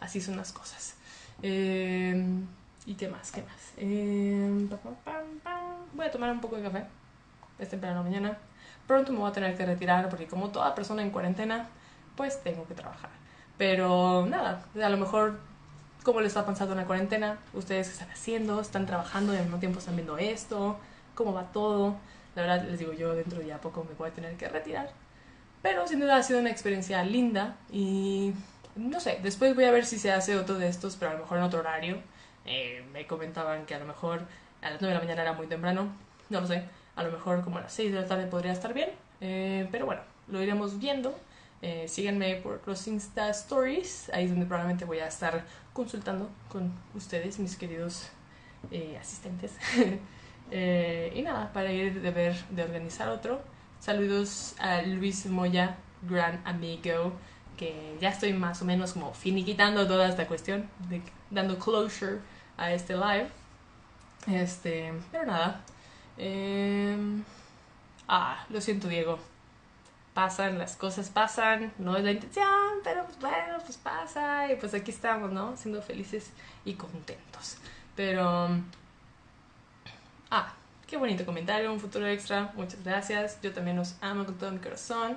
así son las cosas. Eh, ¿Y qué más? ¿Qué más? Voy a tomar un poco de café. Es temprano mañana pronto me voy a tener que retirar porque como toda persona en cuarentena, pues tengo que trabajar. Pero nada, a lo mejor cómo les está pasando en la cuarentena, ustedes qué están haciendo, están trabajando y al mismo tiempo están viendo esto, cómo va todo. La verdad les digo yo dentro de ya poco me voy a tener que retirar. Pero sin duda ha sido una experiencia linda y no sé, después voy a ver si se hace otro de estos, pero a lo mejor en otro horario. Eh, me comentaban que a lo mejor a las 9 de la mañana era muy temprano, no lo sé. A lo mejor como a las 6 de la tarde podría estar bien. Eh, pero bueno, lo iremos viendo. Eh, síganme por los Insta Stories, ahí es donde probablemente voy a estar consultando con ustedes, mis queridos eh, asistentes. Y nada, para ir de ver, de organizar otro. Saludos a Luis Moya, gran amigo, que ya estoy más o menos como finiquitando toda esta cuestión, dando closure a este live. Este, pero nada. Em, ah, lo siento, Diego. Pasan, las cosas pasan, no es la intención, pero pues bueno, pues pasa y pues aquí estamos, ¿no? Siendo felices y contentos. Pero Ah, qué bonito comentario, un futuro extra, muchas gracias. Yo también los amo con todo mi corazón.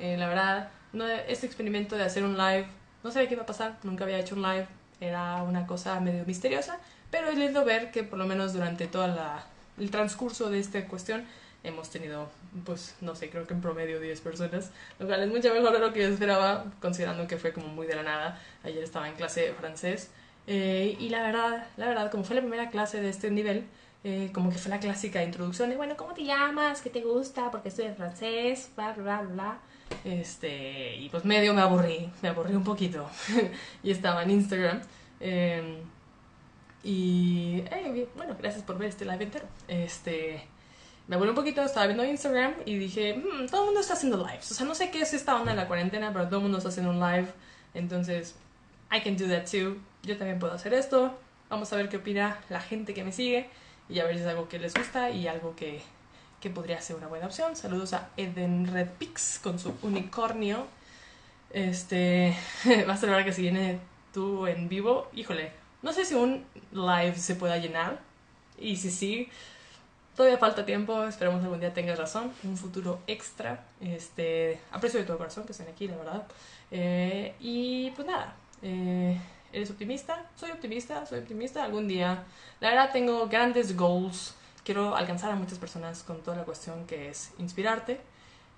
Eh, la verdad, no, este experimento de hacer un live, no sabía qué iba a pasar, nunca había hecho un live, era una cosa medio misteriosa, pero es lindo ver que por lo menos durante todo el transcurso de esta cuestión hemos tenido, pues, no sé, creo que en promedio 10 personas, lo cual es mucho mejor de lo que yo esperaba, considerando que fue como muy de la nada. Ayer estaba en clase de francés eh, y la verdad, la verdad, como fue la primera clase de este nivel, eh, como que fue la clásica introducción de, bueno, ¿cómo te llamas? ¿Qué te gusta? Porque en francés, bla, bla, bla. Este, y pues medio me aburrí, me aburrí un poquito. y estaba en Instagram. Eh, y, eh, bueno, gracias por ver este live entero. Este, me aburrí un poquito, estaba viendo Instagram y dije, mmm, todo el mundo está haciendo lives. O sea, no sé qué es esta onda de la cuarentena, pero todo el mundo está haciendo un live. Entonces, I can do that too. Yo también puedo hacer esto. Vamos a ver qué opina la gente que me sigue y a ver si es algo que les gusta y algo que, que podría ser una buena opción. Saludos a Eden Red Pix con su unicornio. Este, va a hora que si viene tú en vivo, híjole, no sé si un live se pueda llenar y si sí, todavía falta tiempo, esperemos algún día tengas razón, un futuro extra. Este, aprecio de todo corazón que estén aquí, la verdad. Eh, y pues nada, eh, ¿Eres optimista? Soy optimista, soy optimista. Algún día, la verdad, tengo grandes goals. Quiero alcanzar a muchas personas con toda la cuestión que es inspirarte.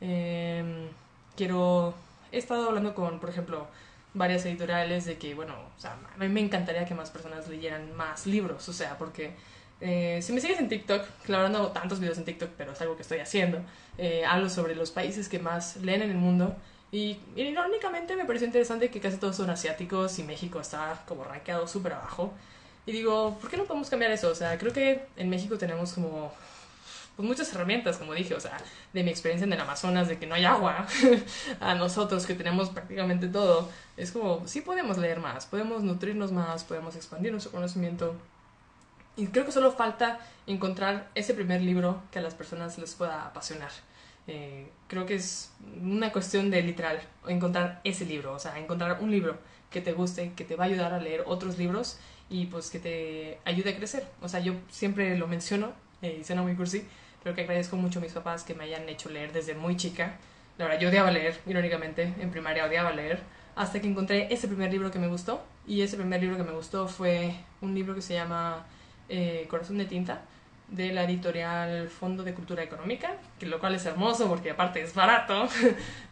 Eh, quiero. He estado hablando con, por ejemplo, varias editoriales de que, bueno, o sea, a mí me encantaría que más personas leyeran más libros. O sea, porque eh, si me sigues en TikTok, claro, no hago tantos videos en TikTok, pero es algo que estoy haciendo. Eh, hablo sobre los países que más leen en el mundo y irónicamente me pareció interesante que casi todos son asiáticos y México está como rankeado súper abajo. Y digo, ¿por qué no podemos cambiar eso? O sea, creo que en México tenemos como pues muchas herramientas, como dije, o sea, de mi experiencia en el Amazonas, de que no hay agua, a nosotros que tenemos prácticamente todo, es como, sí podemos leer más, podemos nutrirnos más, podemos expandir nuestro conocimiento. Y creo que solo falta encontrar ese primer libro que a las personas les pueda apasionar. Eh, creo que es una cuestión de literal encontrar ese libro, o sea, encontrar un libro que te guste, que te va a ayudar a leer otros libros y pues que te ayude a crecer. O sea, yo siempre lo menciono, eh, y suena muy cursi, pero que agradezco mucho a mis papás que me hayan hecho leer desde muy chica. La verdad, yo odiaba leer, irónicamente, en primaria odiaba leer, hasta que encontré ese primer libro que me gustó. Y ese primer libro que me gustó fue un libro que se llama eh, Corazón de Tinta, de la editorial Fondo de Cultura Económica, que lo cual es hermoso porque aparte es barato.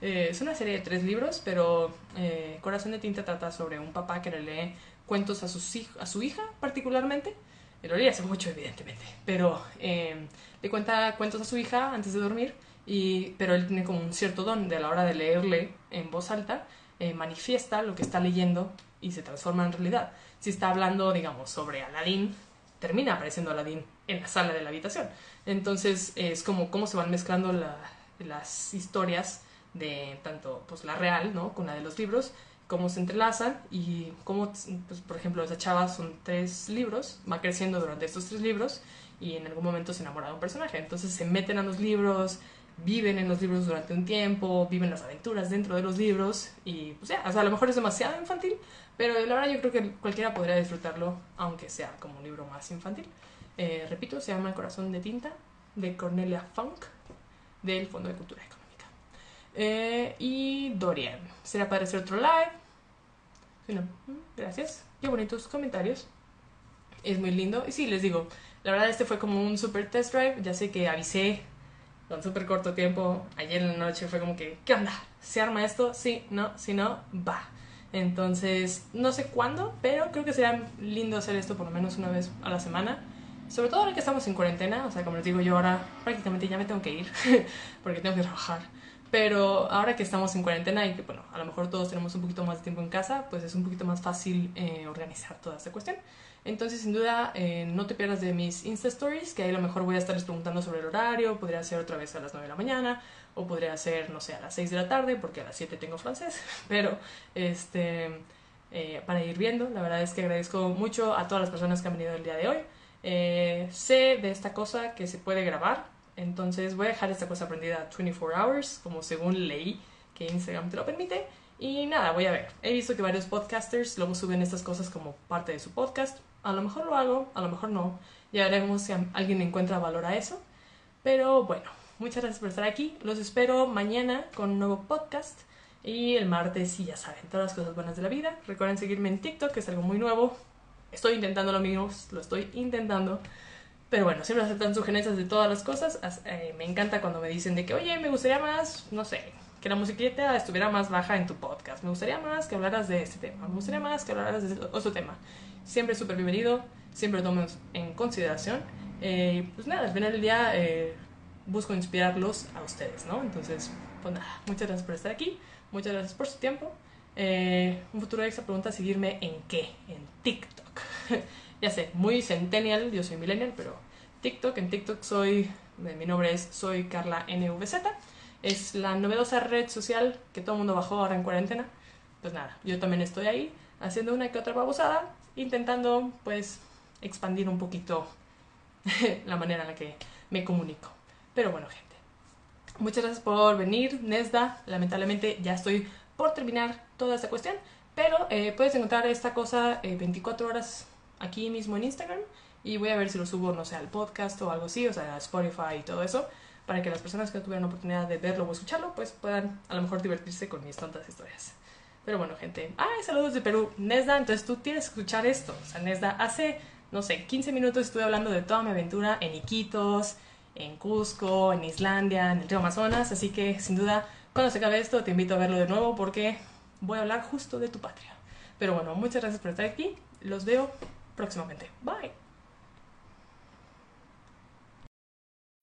Eh, es una serie de tres libros, pero eh, Corazón de Tinta trata sobre un papá que le lee cuentos a, su hija particularmente. Lo leí hace mucho, evidentemente, pero eh, le cuenta cuentos a su hija antes de dormir, y, pero él tiene como un cierto don de a la hora de leerle en voz alta, manifiesta lo que está leyendo y se transforma en realidad. Si está hablando, digamos, sobre Aladín, termina apareciendo Aladín en la sala de la habitación. Entonces es como cómo se van mezclando las historias de tanto pues la real, ¿no? Con la de los libros, cómo se entrelazan y cómo, pues, por ejemplo, esa chava son tres libros, va creciendo durante estos tres libros y en algún momento se enamora de un personaje. Entonces se meten a los libros, viven en los libros durante un tiempo, viven las aventuras dentro de los libros y pues ya, sea, a lo mejor es demasiado infantil, pero la verdad yo creo que cualquiera podría disfrutarlo, aunque sea como un libro más infantil. Eh, repito, se llama El corazón de tinta, de Cornelia Funk, del Fondo de Cultura Económica. Eh, y Dorian, será para hacer otro live. Mm, gracias. Qué bonitos comentarios. Es muy lindo. Y sí, les digo, la verdad este fue como un super test drive. Ya sé que avisé con súper corto tiempo. Ayer en la noche fue como que, ¿qué onda? ¿Se arma esto? Sí, no, si no, va. Entonces, no sé cuándo, pero creo que sería lindo hacer esto por lo menos una vez a la semana. Sobre todo ahora que estamos en cuarentena, o sea, como les digo, yo ahora prácticamente ya me tengo que ir porque tengo que trabajar. Pero ahora que estamos en cuarentena y que, bueno, a lo mejor todos tenemos un poquito más de tiempo en casa, pues es un poquito más fácil eh, organizar toda esta cuestión. Entonces, sin duda, eh, no te pierdas de mis Insta Stories, que ahí a lo mejor voy a estarles preguntando sobre el horario, podría ser otra vez a las 9 de la mañana, o podría ser, no sé, a las 6 de la tarde, porque a las 7 tengo francés, pero este, eh, para ir viendo, la verdad es que agradezco mucho a todas las personas que han venido el día de hoy. Eh, sé de esta cosa que se puede grabar, entonces voy a dejar esta cosa aprendida 24 hours, como según leí que Instagram te lo permite. Y nada, voy a ver. He visto que varios podcasters luego suben estas cosas como parte de su podcast. A lo mejor lo hago, a lo mejor no. Ya veremos si alguien encuentra valor a eso. Pero bueno, muchas gracias por estar aquí. Los espero mañana con un nuevo podcast. Y el martes, y ya saben, todas las cosas buenas de la vida. Recuerden seguirme en TikTok, que es algo muy nuevo. Estoy intentando lo mismo, lo estoy intentando. Pero bueno, siempre aceptan sugerencias de todas las cosas. Eh, me encanta cuando me dicen de que, oye, me gustaría más, no sé, que la musiquita estuviera más baja en tu podcast. Me gustaría más que hablaras de este tema. Me gustaría más que hablaras de otro tema. Siempre súper bienvenido, siempre lo tomo en consideración. Eh, pues nada, al final del día eh, busco inspirarlos a ustedes, ¿no? Entonces, pues nada, muchas gracias por estar aquí, muchas gracias por su tiempo. Eh, un futuro extra pregunta, ¿seguirme en qué? En TikTok. ya sé, muy centennial, yo soy millennial, pero TikTok, en TikTok soy, mi nombre es Soy Carla NVZ es la novedosa red social que todo el mundo bajó ahora en cuarentena. Pues nada, yo también estoy ahí haciendo una que otra babosada, intentando pues expandir un poquito la manera en la que me comunico. Pero bueno, gente, muchas gracias por venir, Nesda. Lamentablemente ya estoy por terminar toda esta cuestión, pero eh, puedes encontrar esta cosa 24 eh, horas aquí mismo en Instagram y voy a ver si lo subo, no sé, al podcast o algo así, o sea, a Spotify y todo eso para que las personas que no tuvieron oportunidad de verlo o escucharlo, pues puedan a lo mejor divertirse con mis tontas historias. Pero bueno, gente, ay, saludos de Perú. Nesda, entonces tú tienes que escuchar esto. O sea, Nesda, hace, no sé, 15 minutos estuve hablando de toda mi aventura en Iquitos, en Cusco, en Islandia, en el río Amazonas, así que sin duda, cuando se acabe esto, te invito a verlo de nuevo porque voy a hablar justo de tu patria. Pero bueno, muchas gracias por estar aquí. Los veo próximamente. Bye.